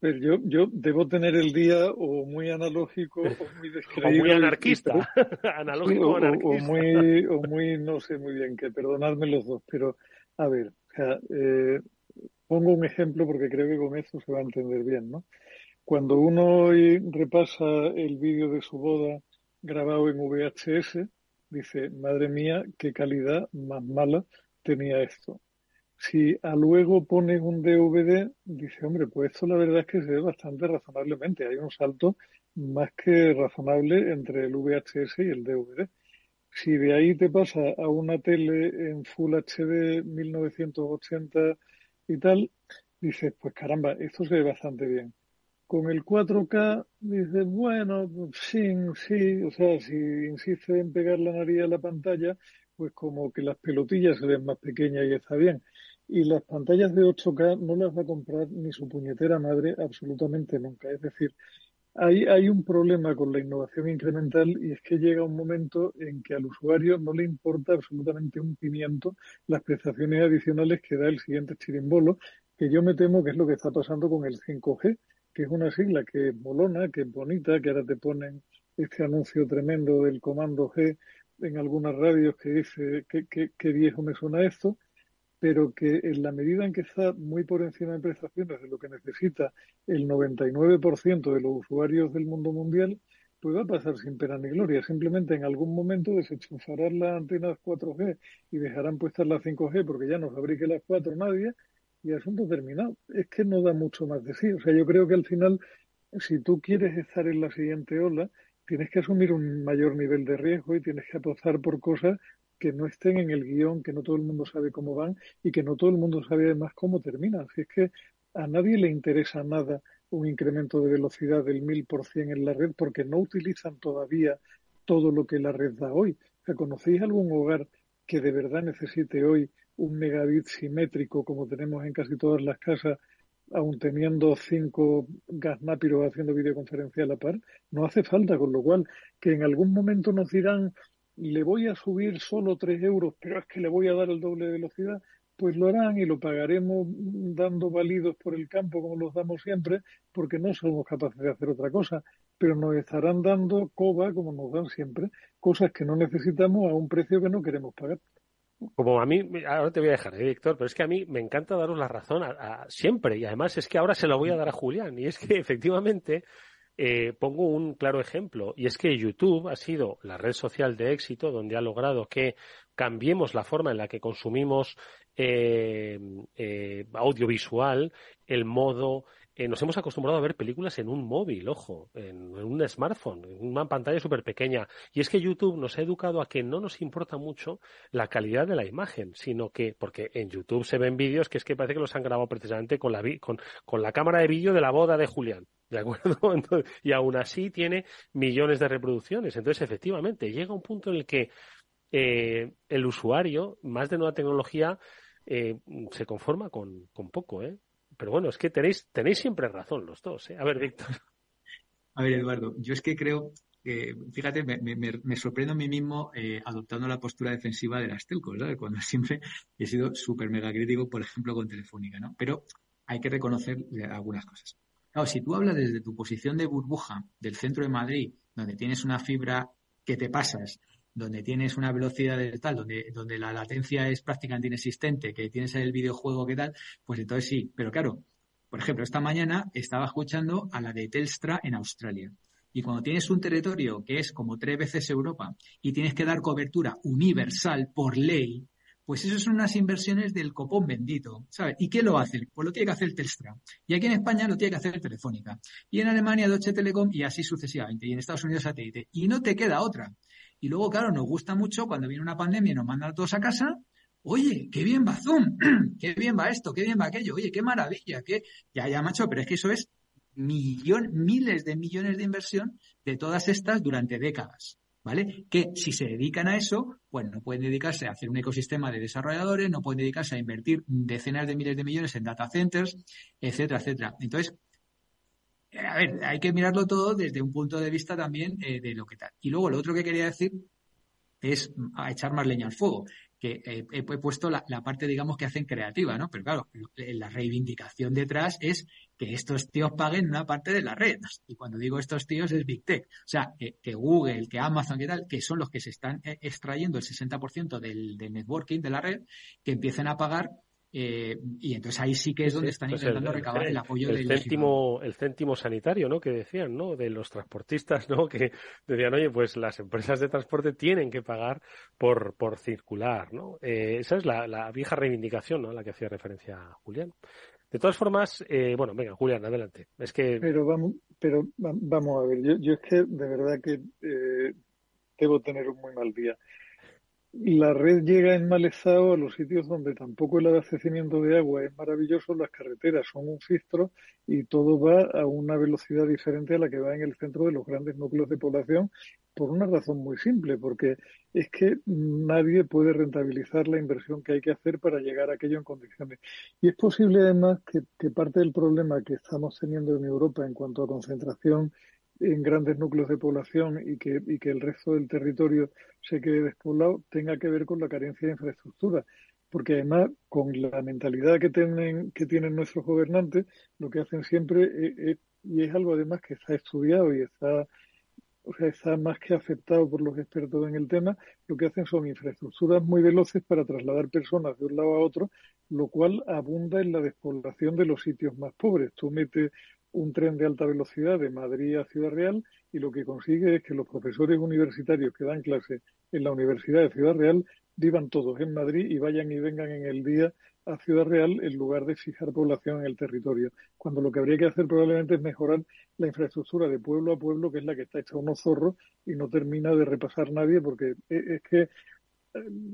Pero yo, yo debo tener el día o muy analógico o muy descreído. o muy anarquista. analógico o, anarquista. O, muy, o muy, no sé muy bien qué, perdonadme los dos. Pero, a ver, o sea, eh, pongo un ejemplo porque creo que con eso se va a entender bien, ¿no? Cuando uno repasa el vídeo de su boda grabado en VHS, dice, madre mía, qué calidad más mala tenía esto. Si a luego pones un DVD, dice, hombre, pues esto la verdad es que se ve bastante razonablemente. Hay un salto más que razonable entre el VHS y el DVD. Si de ahí te pasa a una tele en Full HD 1980 y tal, dices, pues caramba, esto se ve bastante bien con el 4K dices, bueno, sí, sí, o sea, si insiste en pegar la nariz a la pantalla, pues como que las pelotillas se ven más pequeñas y está bien. Y las pantallas de 8K no las va a comprar ni su puñetera madre absolutamente nunca. Es decir, hay, hay un problema con la innovación incremental y es que llega un momento en que al usuario no le importa absolutamente un pimiento las prestaciones adicionales que da el siguiente chirimbolo, que yo me temo que es lo que está pasando con el 5G que es una sigla que es molona, que es bonita, que ahora te ponen este anuncio tremendo del comando G en algunas radios que dice que, viejo me suena esto, pero que en la medida en que está muy por encima de prestaciones de lo que necesita el 99% de los usuarios del mundo mundial, pues va a pasar sin pena ni gloria. Simplemente en algún momento desenchufarán las antenas 4G y dejarán puestas las 5G porque ya no fabrique las 4 nadie y asunto terminado. Es que no da mucho más de sí. O sea, yo creo que al final, si tú quieres estar en la siguiente ola, tienes que asumir un mayor nivel de riesgo y tienes que apostar por cosas que no estén en el guion, que no todo el mundo sabe cómo van y que no todo el mundo sabe además cómo terminan. Así es que a nadie le interesa nada un incremento de velocidad del mil por cien en la red porque no utilizan todavía todo lo que la red da hoy. O ¿Conocéis algún hogar que de verdad necesite hoy un megabit simétrico como tenemos en casi todas las casas, aun teniendo cinco gasnápiros haciendo videoconferencia a la par, no hace falta, con lo cual que en algún momento nos dirán le voy a subir solo tres euros, pero es que le voy a dar el doble de velocidad, pues lo harán y lo pagaremos dando válidos por el campo como los damos siempre, porque no somos capaces de hacer otra cosa, pero nos estarán dando coba como nos dan siempre, cosas que no necesitamos a un precio que no queremos pagar. Como a mí, ahora te voy a dejar, ¿eh, Víctor, pero es que a mí me encanta daros la razón siempre y además es que ahora se lo voy a dar a Julián y es que efectivamente eh, pongo un claro ejemplo y es que YouTube ha sido la red social de éxito donde ha logrado que cambiemos la forma en la que consumimos eh, audiovisual, el modo, eh, nos hemos acostumbrado a ver películas en un móvil, ojo, en, un smartphone, en una pantalla súper pequeña. Y es que YouTube nos ha educado a que no nos importa mucho la calidad de la imagen, sino que, porque en YouTube se ven vídeos que es que parece que los han grabado precisamente con la, con la cámara de vídeo de la boda de Julián. ¿De acuerdo? y aún así tiene millones de reproducciones. Entonces, efectivamente, llega un punto en el que eh, el usuario, más de nueva tecnología, eh, se conforma con, con poco, ¿eh? Pero bueno, es que tenéis, tenéis siempre razón los dos. ¿eh? A ver, Víctor. A ver, Eduardo, yo es que creo que, fíjate, me, me, sorprendo a mí mismo eh, adoptando la postura defensiva de las telcos, ¿sabes? Cuando siempre he sido súper mega crítico, por ejemplo, con Telefónica, ¿no? Pero hay que reconocer algunas cosas. Claro, si tú hablas desde tu posición de burbuja del centro de Madrid, donde tienes una fibra que te pasas, donde tienes una velocidad de tal, donde, donde la latencia es prácticamente inexistente, que tienes el videojuego que tal, pues entonces sí. Pero claro, por ejemplo, esta mañana estaba escuchando a la de Telstra en Australia. Y cuando tienes un territorio que es como tres veces Europa y tienes que dar cobertura universal por ley, pues eso son unas inversiones del copón bendito, ¿sabes? ¿Y qué lo hace? Pues lo tiene que hacer Telstra. Y aquí en España lo tiene que hacer Telefónica. Y en Alemania Deutsche Telekom y así sucesivamente. Y en Estados Unidos Satélite. Y no te queda otra. Y luego, claro, nos gusta mucho cuando viene una pandemia y nos mandan a todos a casa. Oye, qué bien va Zoom, qué bien va esto, qué bien va aquello, oye, qué maravilla, qué... Ya, ya, macho, pero es que eso es millón, miles de millones de inversión de todas estas durante décadas. ¿Vale? Que si se dedican a eso, pues no pueden dedicarse a hacer un ecosistema de desarrolladores, no pueden dedicarse a invertir decenas de miles de millones en data centers, etcétera, etcétera. Entonces, a ver, hay que mirarlo todo desde un punto de vista también eh, de lo que tal. Y luego lo otro que quería decir es a echar más leña al fuego, que eh, he, puesto la, parte, digamos, que hacen creativa, ¿no? Pero claro, la reivindicación detrás es que estos tíos paguen una parte de la red. Y cuando digo estos tíos es Big Tech. O sea, que, Google, que Amazon, que tal, que son los que se están eh, extrayendo el 60% del, del networking de la red, que empiecen a pagar eh, y entonces ahí sí que es donde están intentando recabar el, apoyo del céntimo, el céntimo sanitario, ¿no? Que decían, ¿no? De los transportistas, ¿no? Que decían, oye, pues las empresas de transporte tienen que pagar por, por circular, ¿no? Eh, esa es la, la, vieja reivindicación, ¿no? A la que hacía referencia Julián. De todas formas, eh, bueno, venga, Julián, adelante. Es que... Pero vamos, pero vamos a ver, yo, yo es que de verdad que eh, debo tener un muy mal día la red llega en mal estado a los sitios donde tampoco el abastecimiento de agua es maravilloso, las carreteras son un filtro y todo va a una velocidad diferente a la que va en el centro de los grandes núcleos de población por una razón muy simple, porque es que nadie puede rentabilizar la inversión que hay que hacer para llegar a aquello en condiciones. Y es posible además que, que parte del problema que estamos teniendo en Europa en cuanto a concentración en grandes núcleos de población y que, y que el resto del territorio se quede despoblado tenga que ver con la carencia de infraestructura. Porque además, con la mentalidad que tienen, que tienen nuestros gobernantes, lo que hacen siempre, es, y es algo además que está estudiado y está, o sea, está más que aceptado por los expertos en el tema, lo que hacen son infraestructuras muy veloces para trasladar personas de un lado a otro, lo cual abunda en la despoblación de los sitios más pobres. Tú metes un tren de alta velocidad de Madrid a Ciudad Real y lo que consigue es que los profesores universitarios que dan clase en la Universidad de Ciudad Real vivan todos en Madrid y vayan y vengan en el día a Ciudad Real en lugar de fijar población en el territorio. Cuando lo que habría que hacer probablemente es mejorar la infraestructura de pueblo a pueblo, que es la que está hecha unos zorros y no termina de repasar nadie porque es que, eh,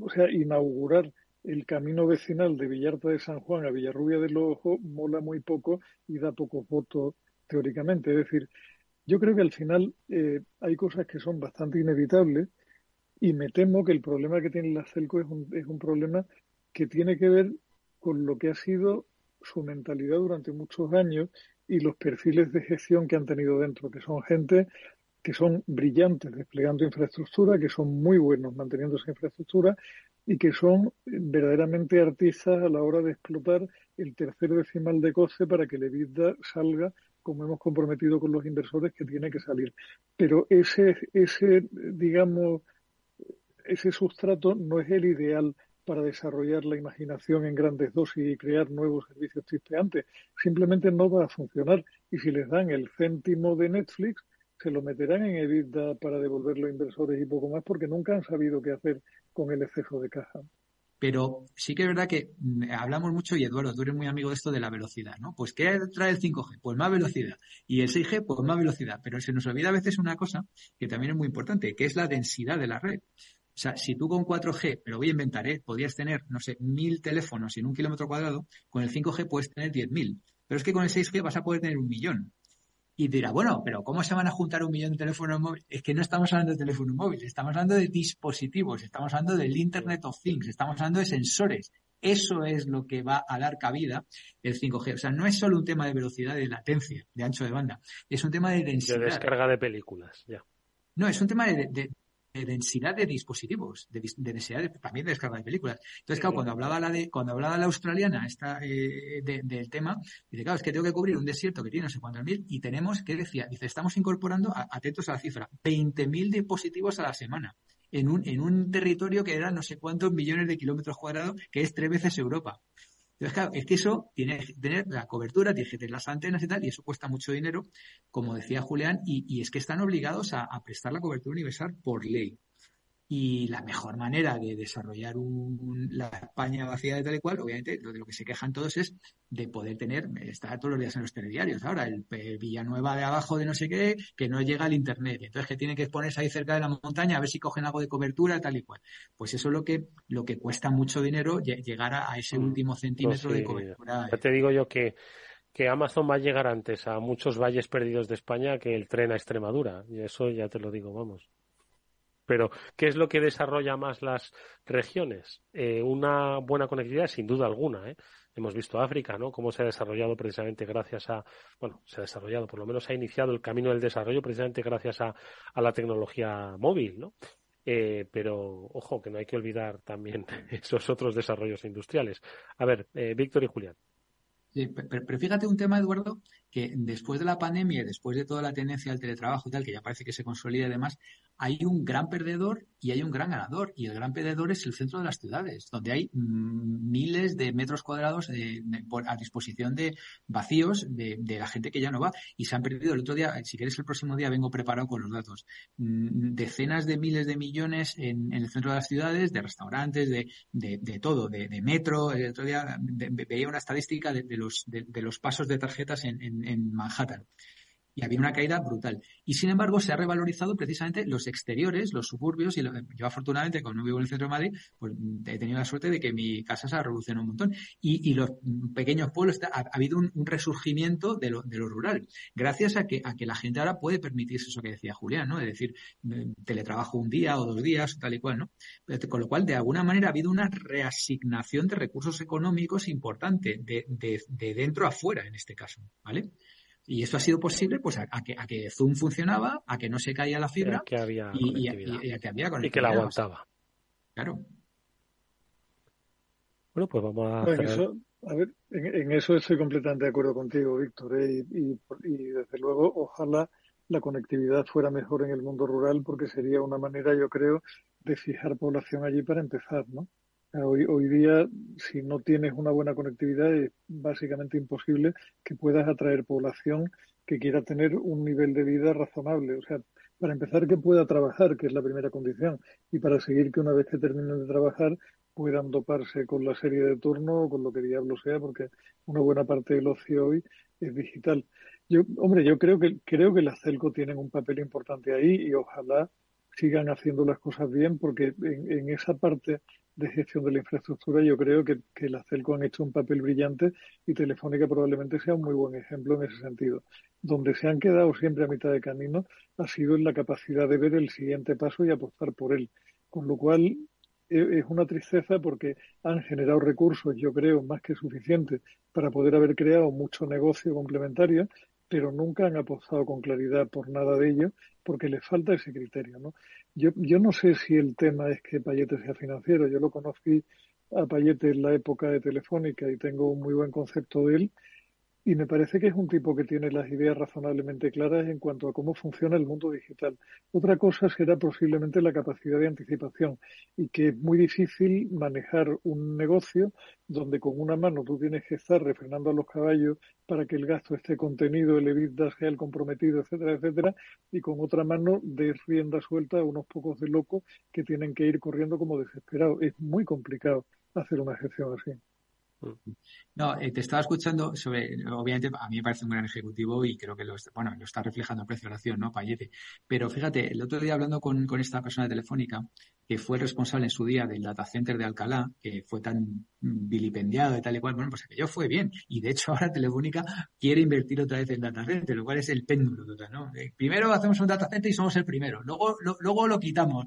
o sea, inaugurar el camino vecinal de Villarta de San Juan a Villarrubia del Ojo mola muy poco y da pocos votos teóricamente. Es decir, yo creo que al final eh, hay cosas que son bastante inevitables y me temo que el problema que tiene la CELCO es un, es un problema que tiene que ver con lo que ha sido su mentalidad durante muchos años y los perfiles de gestión que han tenido dentro, que son gente que son brillantes desplegando infraestructura, que son muy buenos manteniendo esa infraestructura y que son verdaderamente artistas a la hora de explotar el tercer decimal de coste para que el EBITDA salga como hemos comprometido con los inversores que tiene que salir. Pero ese, ese, digamos, ese sustrato no es el ideal para desarrollar la imaginación en grandes dosis y crear nuevos servicios chispeantes. Simplemente no va a funcionar. Y si les dan el céntimo de Netflix, se lo meterán en EBITDA para devolverlo a inversores y poco más porque nunca han sabido qué hacer con el exceso de caja. Pero sí que es verdad que mm, hablamos mucho, y Eduardo, tú eres muy amigo de esto de la velocidad, ¿no? Pues ¿qué trae el 5G? Pues más velocidad. Y el 6G, pues más velocidad. Pero se nos olvida a veces una cosa que también es muy importante, que es la densidad de la red. O sea, si tú con 4G, pero voy a inventar, ¿eh? podrías tener, no sé, mil teléfonos en un kilómetro cuadrado, con el 5G puedes tener 10.000. Pero es que con el 6G vas a poder tener un millón. Y dirá, bueno, pero ¿cómo se van a juntar un millón de teléfonos móviles? Es que no estamos hablando de teléfonos móviles, estamos hablando de dispositivos, estamos hablando del Internet of Things, estamos hablando de sensores. Eso es lo que va a dar cabida el 5G. O sea, no es solo un tema de velocidad, de latencia, de ancho de banda, es un tema de densidad. De descarga de películas, ya. No, es un tema de, densidad de dispositivos, de, densidad también de descarga de películas. Entonces, claro, cuando hablaba la de, cuando hablaba la australiana esta, eh, del tema, dice, claro, es que tengo que cubrir un desierto que tiene no sé cuántos mil y tenemos, ¿qué decía? Dice, estamos incorporando, atentos a la cifra, 20.000 dispositivos a la semana. En un, en un territorio que era no sé cuántos millones de kilómetros cuadrados, que es tres veces Europa. Entonces, claro, es que eso tiene que tener la cobertura, tiene que tener las antenas y tal, y eso cuesta mucho dinero, como decía Julián, y, es que están obligados a, prestar la cobertura universal por ley. Y la mejor manera de desarrollar un, la España vacía de tal y cual, obviamente, lo de lo que se quejan todos es de poder tener, estar todos los días en los telediarios. Ahora, el, Villanueva de abajo de no sé qué, que no llega al Internet. Entonces, que tiene que ponerse ahí cerca de la montaña a ver si cogen algo de cobertura, tal y cual. Pues eso es lo que, lo que cuesta mucho dinero llegar a, ese mm. último centímetro de cobertura. Ya te digo yo que que Amazon va a llegar antes a muchos valles perdidos de España que el tren a Extremadura. Y eso ya te lo digo, vamos. Pero, ¿qué es lo que desarrolla más las regiones? Eh, una buena conectividad, sin duda alguna. ¿eh? hemos visto África, ¿no? Cómo se ha desarrollado precisamente gracias a, bueno, se ha desarrollado, por lo menos ha iniciado el camino del desarrollo precisamente gracias a, la tecnología móvil, ¿no? Eh, pero ojo, que no hay que olvidar también esos otros desarrollos industriales. A ver, eh, Víctor y Julián. Sí, pero, fíjate un tema, Eduardo, que después de la pandemia y después de toda la tendencia al teletrabajo y tal, que ya parece que se consolida además, hay un gran perdedor y hay un gran ganador. Y el gran perdedor es el centro de las ciudades, donde hay mm, miles de metros cuadrados de, de, por, a disposición de vacíos de, de, la gente que ya no va. Y se han perdido el otro día, si quieres el próximo día vengo preparado con los datos, mm, decenas de miles de millones en, en, el centro de las ciudades, de restaurantes, de, de todo, de, metro. El otro día veía una estadística de, los, de, los pasos de tarjetas en Manhattan y había una caída brutal. Y sin embargo, se ha revalorizado precisamente los exteriores, los suburbios, y yo afortunadamente, como no vivo en el centro de Madrid, pues he tenido la suerte de que mi casa se ha revolucionado un montón. Y, los pequeños pueblos, ha, ha habido un, resurgimiento de lo, de rural, gracias a que, a que la gente ahora puede permitirse eso que decía Julián, ¿no? Es decir, teletrabajo un día o dos días, tal y cual, ¿no? Con lo cual, de alguna manera, ha habido una reasignación de recursos económicos importante, de dentro a fuera, en este caso, ¿vale? Y esto ha sido posible pues a, a, que, a que Zoom funcionaba, a que no se caía la fibra que había y, y, a, y, a, que había Y que la aguantaba. Claro. Bueno, pues vamos a... Bueno, eso, a ver, en, en, eso estoy completamente de acuerdo contigo, Víctor. ¿eh? Y, y, desde luego, ojalá la conectividad fuera mejor en el mundo rural porque sería una manera, yo creo, de fijar población allí para empezar, ¿no? Hoy, hoy día, si no tienes una buena conectividad, es básicamente imposible que puedas atraer población que quiera tener un nivel de vida razonable. O sea, para empezar, que pueda trabajar, que es la primera condición, y para seguir que una vez que terminen de trabajar puedan doparse con la serie de turno o con lo que diablo sea, porque una buena parte del ocio hoy es digital. Yo, hombre, yo creo que creo que las Celco tienen un papel importante ahí y ojalá sigan haciendo las cosas bien, porque en, en esa parte de gestión de la infraestructura, yo creo que, que la CELCO han hecho un papel brillante y Telefónica probablemente sea un muy buen ejemplo en ese sentido. Donde se han quedado siempre a mitad de camino ha sido en la capacidad de ver el siguiente paso y apostar por él. Con lo cual e, es una tristeza porque han generado recursos, yo creo, más que suficientes para poder haber creado mucho negocio complementario, pero nunca han apostado con claridad por nada de ello porque les falta ese criterio, ¿no? Yo, yo no sé si el tema es que Payete sea financiero. Yo lo conocí a Payete en la época de Telefónica y tengo un muy buen concepto de él. Y me parece que es un tipo que tiene las ideas razonablemente claras en cuanto a cómo funciona el mundo digital. Otra cosa será posiblemente la capacidad de anticipación y que es muy difícil manejar un negocio donde con una mano tú tienes que estar refrenando a los caballos para que el gasto esté contenido, el EBITDA sea el comprometido, etcétera, etcétera, y con otra mano des rienda suelta a unos pocos de locos que tienen que ir corriendo como desesperados. Es muy complicado hacer una gestión así. No, eh, te estaba escuchando sobre, obviamente a mí me parece un gran ejecutivo y creo que lo, bueno, lo está reflejando el precio de la acción, ¿no? Payete. Pero fíjate, el otro día hablando con, esta persona Telefónica, que fue responsable en su día del data center de Alcalá, que fue tan vilipendiado y tal y cual, bueno, pues aquello fue bien. Y de hecho ahora Telefónica quiere invertir otra vez en data center, lo cual es el péndulo total, ¿no? Eh, primero hacemos un data center y somos el primero, luego lo, luego lo quitamos.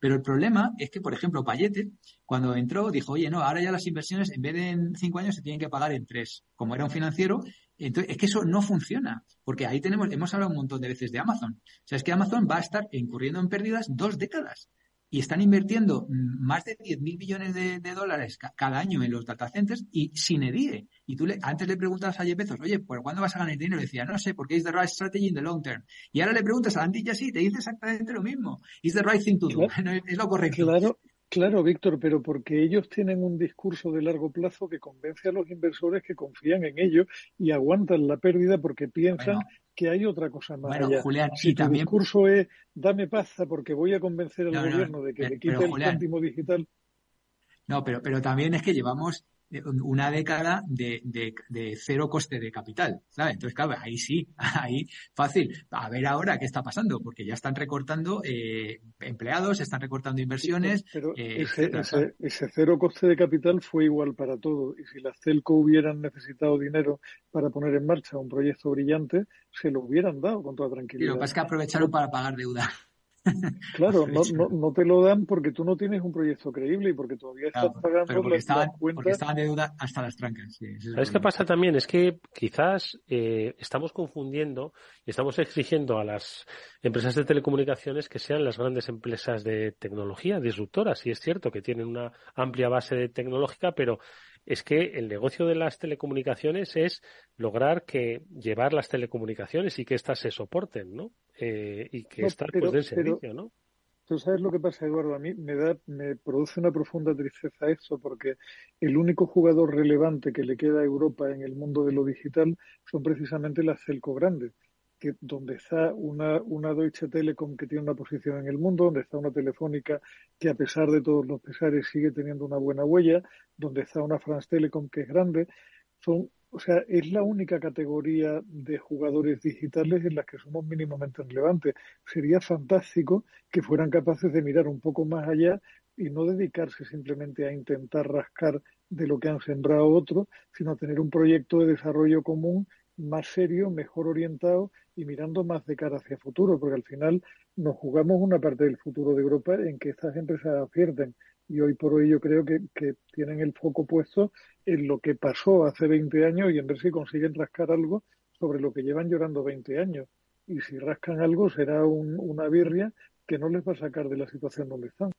Pero el problema es que, por ejemplo, Payete, cuando entró, dijo, oye, no, ahora ya las inversiones en vez de en cinco años se tienen que pagar en tres. Como era un financiero, entonces, es que eso no funciona, porque ahí tenemos, hemos hablado un montón de veces de Amazon. O sea, es que Amazon va a estar incurriendo en pérdidas dos décadas y están invirtiendo más de 10.000 millones de, de, dólares cada año en los data centers y sin EDIE. Y tú le, antes le preguntabas a Jeff Bezos, oye, ¿por cuándo vas a ganar dinero? Y decía, no sé, porque es the right strategy in the long term. Y ahora le preguntas a Andy Jassy, te dice exactamente lo mismo. Is the right thing to do. Claro, es lo correcto. Claro, Claro, Víctor, pero porque ellos tienen un discurso de largo plazo que convence a los inversores que confían en ellos y aguantan la pérdida porque piensan bueno, que hay otra cosa más bueno, allá. Julián, si y tu también... discurso es dame paz porque voy a convencer al no, gobierno no, de que pero, le quite el céntimo digital. No, pero, pero también es que llevamos una década de, de, de, cero coste de capital, ¿sabes? Entonces, claro, ahí sí, ahí fácil. A ver ahora qué está pasando, porque ya están recortando eh, empleados, están recortando inversiones. Pero eh, ese, ese, ese, cero coste de capital fue igual para todo. Y si las Celco hubieran necesitado dinero para poner en marcha un proyecto brillante, se lo hubieran dado con toda tranquilidad. Sí, lo que pasa es que aprovecharon para pagar deuda. Claro, no, no, no, te lo dan porque tú no tienes un proyecto creíble y porque todavía estás pagando porque las, estaban, las cuentas. porque estaban de deuda hasta las trancas. Sí, es ¿Sabes qué pasa también? Es que quizás eh, estamos confundiendo y estamos exigiendo a las empresas de telecomunicaciones que sean las grandes empresas de tecnología disruptoras. Y es cierto que tienen una amplia base de tecnológica, pero es que el negocio de las telecomunicaciones es lograr que llevar las telecomunicaciones y que éstas se soporten, ¿no? Eh, y que No, éstas pues den pero- servicio, ¿no? Tú sabes lo que pasa, Eduardo. A mí me da, me produce una profunda tristeza esto, porque el único jugador relevante que le queda a Europa en el mundo de lo digital son precisamente las celco grandes, que donde está una, una Deutsche Telekom que tiene una posición en el mundo, donde está una Telefónica que a pesar de todos los pesares sigue teniendo una buena huella, donde está una France Telecom que es grande, son o sea, es la única categoría de jugadores digitales en las que somos mínimamente relevantes. Sería fantástico que fueran capaces de mirar un poco más allá y no dedicarse simplemente a intentar rascar de lo que han sembrado otros, sino a tener un proyecto de desarrollo común más serio, mejor orientado y mirando más de cara hacia futuro, porque al final nos jugamos una parte del futuro de Europa en que estas empresas acierten. Y hoy por hoy yo creo que, que tienen el foco puesto en lo que pasó hace 20 años y en ver si consiguen rascar algo sobre lo que llevan llorando 20 años. Y si rascan algo será un- una birria que no les va a sacar de la situación donde están.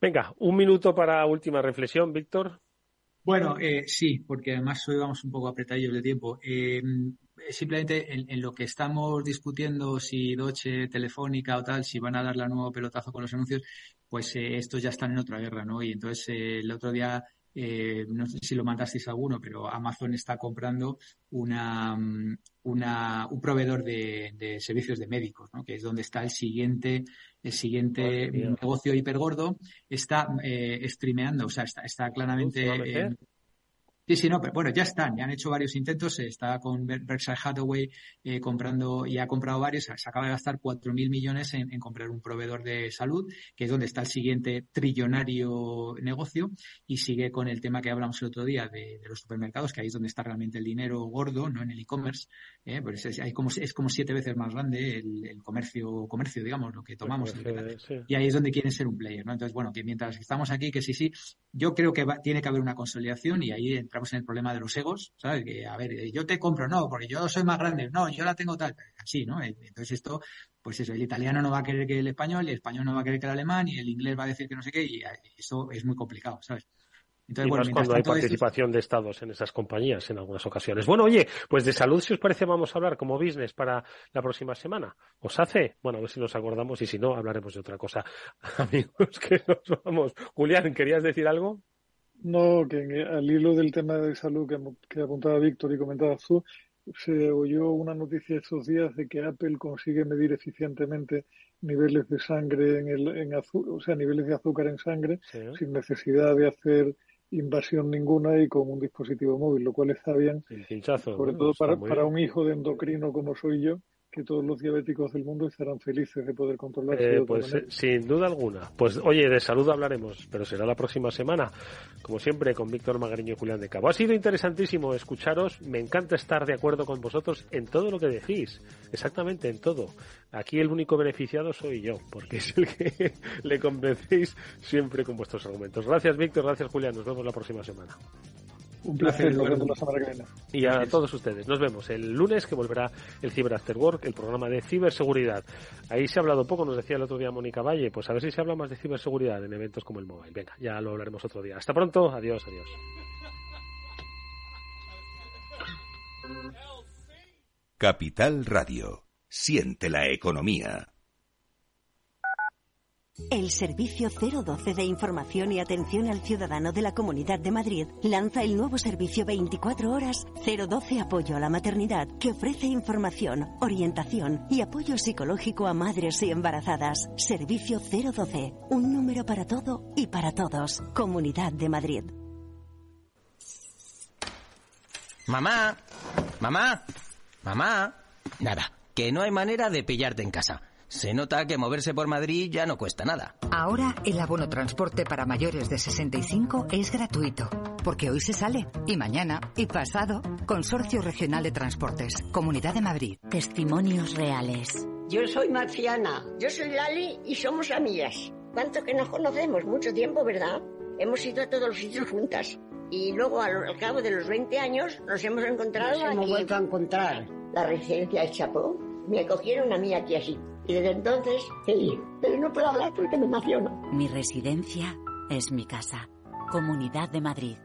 Venga, un minuto para última reflexión, Víctor. Bueno, eh, sí, porque además hoy vamos un poco apretadillos de tiempo. Eh, simplemente en, en lo que estamos discutiendo, si Deutsche, Telefónica o tal, si van a dar la nuevo pelotazo con los anuncios, pues eh, estos ya están en otra guerra, ¿no? Y entonces eh, el otro día, eh, no sé si lo mandasteis alguno, pero Amazon está comprando una, mm, una, un proveedor de, de servicios de médicos, ¿no? Que es donde está el siguiente, el siguiente mía. negocio hipergordo, está eh, streameando, o sea, está, está claramente ¿Va a meter? en- Sí, sí, no, pero bueno, ya están, ya han hecho varios intentos, está con Ber- Berkshire Hathaway eh, comprando, y ha comprado varios, se acaba de gastar 4.000 millones en, en comprar un proveedor de salud, que es donde está el siguiente trillonario negocio, y sigue con el tema que hablamos el otro día de, de los supermercados, que ahí es donde está realmente el dinero gordo, no en el e-commerce, eh, pues es, hay como, es como siete veces más grande el, el comercio, comercio, digamos, lo que tomamos. que- Sí. y ahí es donde quieren ser un player, ¿no? Entonces, bueno, que mientras estamos aquí, que sí, sí, yo creo que va- tiene que haber una consolidación y ahí entramos en el problema de los egos, ¿sabes? Que, a ver, eh, yo te compro, no, porque yo soy más grande, no, yo la tengo tal, así, ¿no? Eh, Entonces esto, pues eso, el italiano no va a querer que el español, y el español no va a querer que el alemán, y el inglés va a decir que no sé qué, y eh, eso es muy complicado, ¿sabes? Entonces, y bueno, más cuando hay participación de estados en esas compañías en algunas ocasiones. Bueno, oye, pues de salud, si os parece, vamos a hablar como business para la próxima semana. ¿Os hace? Bueno, a ver si nos acordamos y si no, hablaremos de otra cosa. Amigos, que nos vamos. Julián, ¿querías decir algo? No, que en- al hilo del tema de salud que, que apuntaba Víctor y comentabas tú, se oyó una noticia estos días de que Apple consigue medir eficientemente niveles de sangre en el, en o sea, niveles de azúcar en sangre sin necesidad de hacer invasión ninguna y con un dispositivo móvil, lo cual está bien, El pinchazo. sobre todo para, para un hijo de endocrino como soy yo, que todos los diabéticos del mundo estarán felices de poder controlarse de Eh, pues eh, sin duda alguna. Pues oye, de salud hablaremos, pero será la próxima semana, como siempre, con Víctor Magariño y Julián de Cabo. Ha sido interesantísimo escucharos. Me encanta estar de acuerdo con vosotros en todo lo que decís. Exactamente, en todo. Aquí el único beneficiado soy yo, porque es el que le convencéis siempre con vuestros argumentos. Gracias, Víctor. Gracias, Julián. Nos vemos la próxima semana. Un placer, nos vemos la semana que viene. Y a todos ustedes, nos vemos el lunes que volverá el Cyber After Work, el programa de ciberseguridad. Ahí se ha hablado poco, nos decía el otro día Mónica Valle, pues a ver si se habla más de ciberseguridad en eventos como el Mobile. Venga, ya lo hablaremos otro día. Hasta pronto, adiós, adiós. Capital Radio. Siente la economía. El Servicio 012 de Información y Atención al Ciudadano de la Comunidad de Madrid lanza el nuevo servicio 24 horas 012 Apoyo a la Maternidad, que ofrece información, orientación y apoyo psicológico a madres y embarazadas. Servicio 012, un número para todo y para todos. Comunidad de Madrid. Mamá, mamá, mamá. Nada, que no hay manera de pillarte en casa. Se nota que moverse por Madrid ya no cuesta nada. Ahora el abono transporte para mayores de 65 es gratuito, porque hoy se sale, y mañana, y pasado. Consorcio Regional de Transportes, Comunidad de Madrid. Testimonios reales. Yo soy Marciana. Yo soy Lali y somos amigas. ¿Cuánto que nos conocemos? Mucho tiempo, ¿verdad? Hemos ido a todos los sitios juntas. Y luego, al, cabo de los 20 años, nos hemos encontrado Nos hemos vuelto a encontrar. La residencia del Chapó. Me acogieron a mí aquí así. Y desde entonces, feliz. Pero no puedo hablar porque me emociono. Mi residencia es mi casa. Comunidad de Madrid.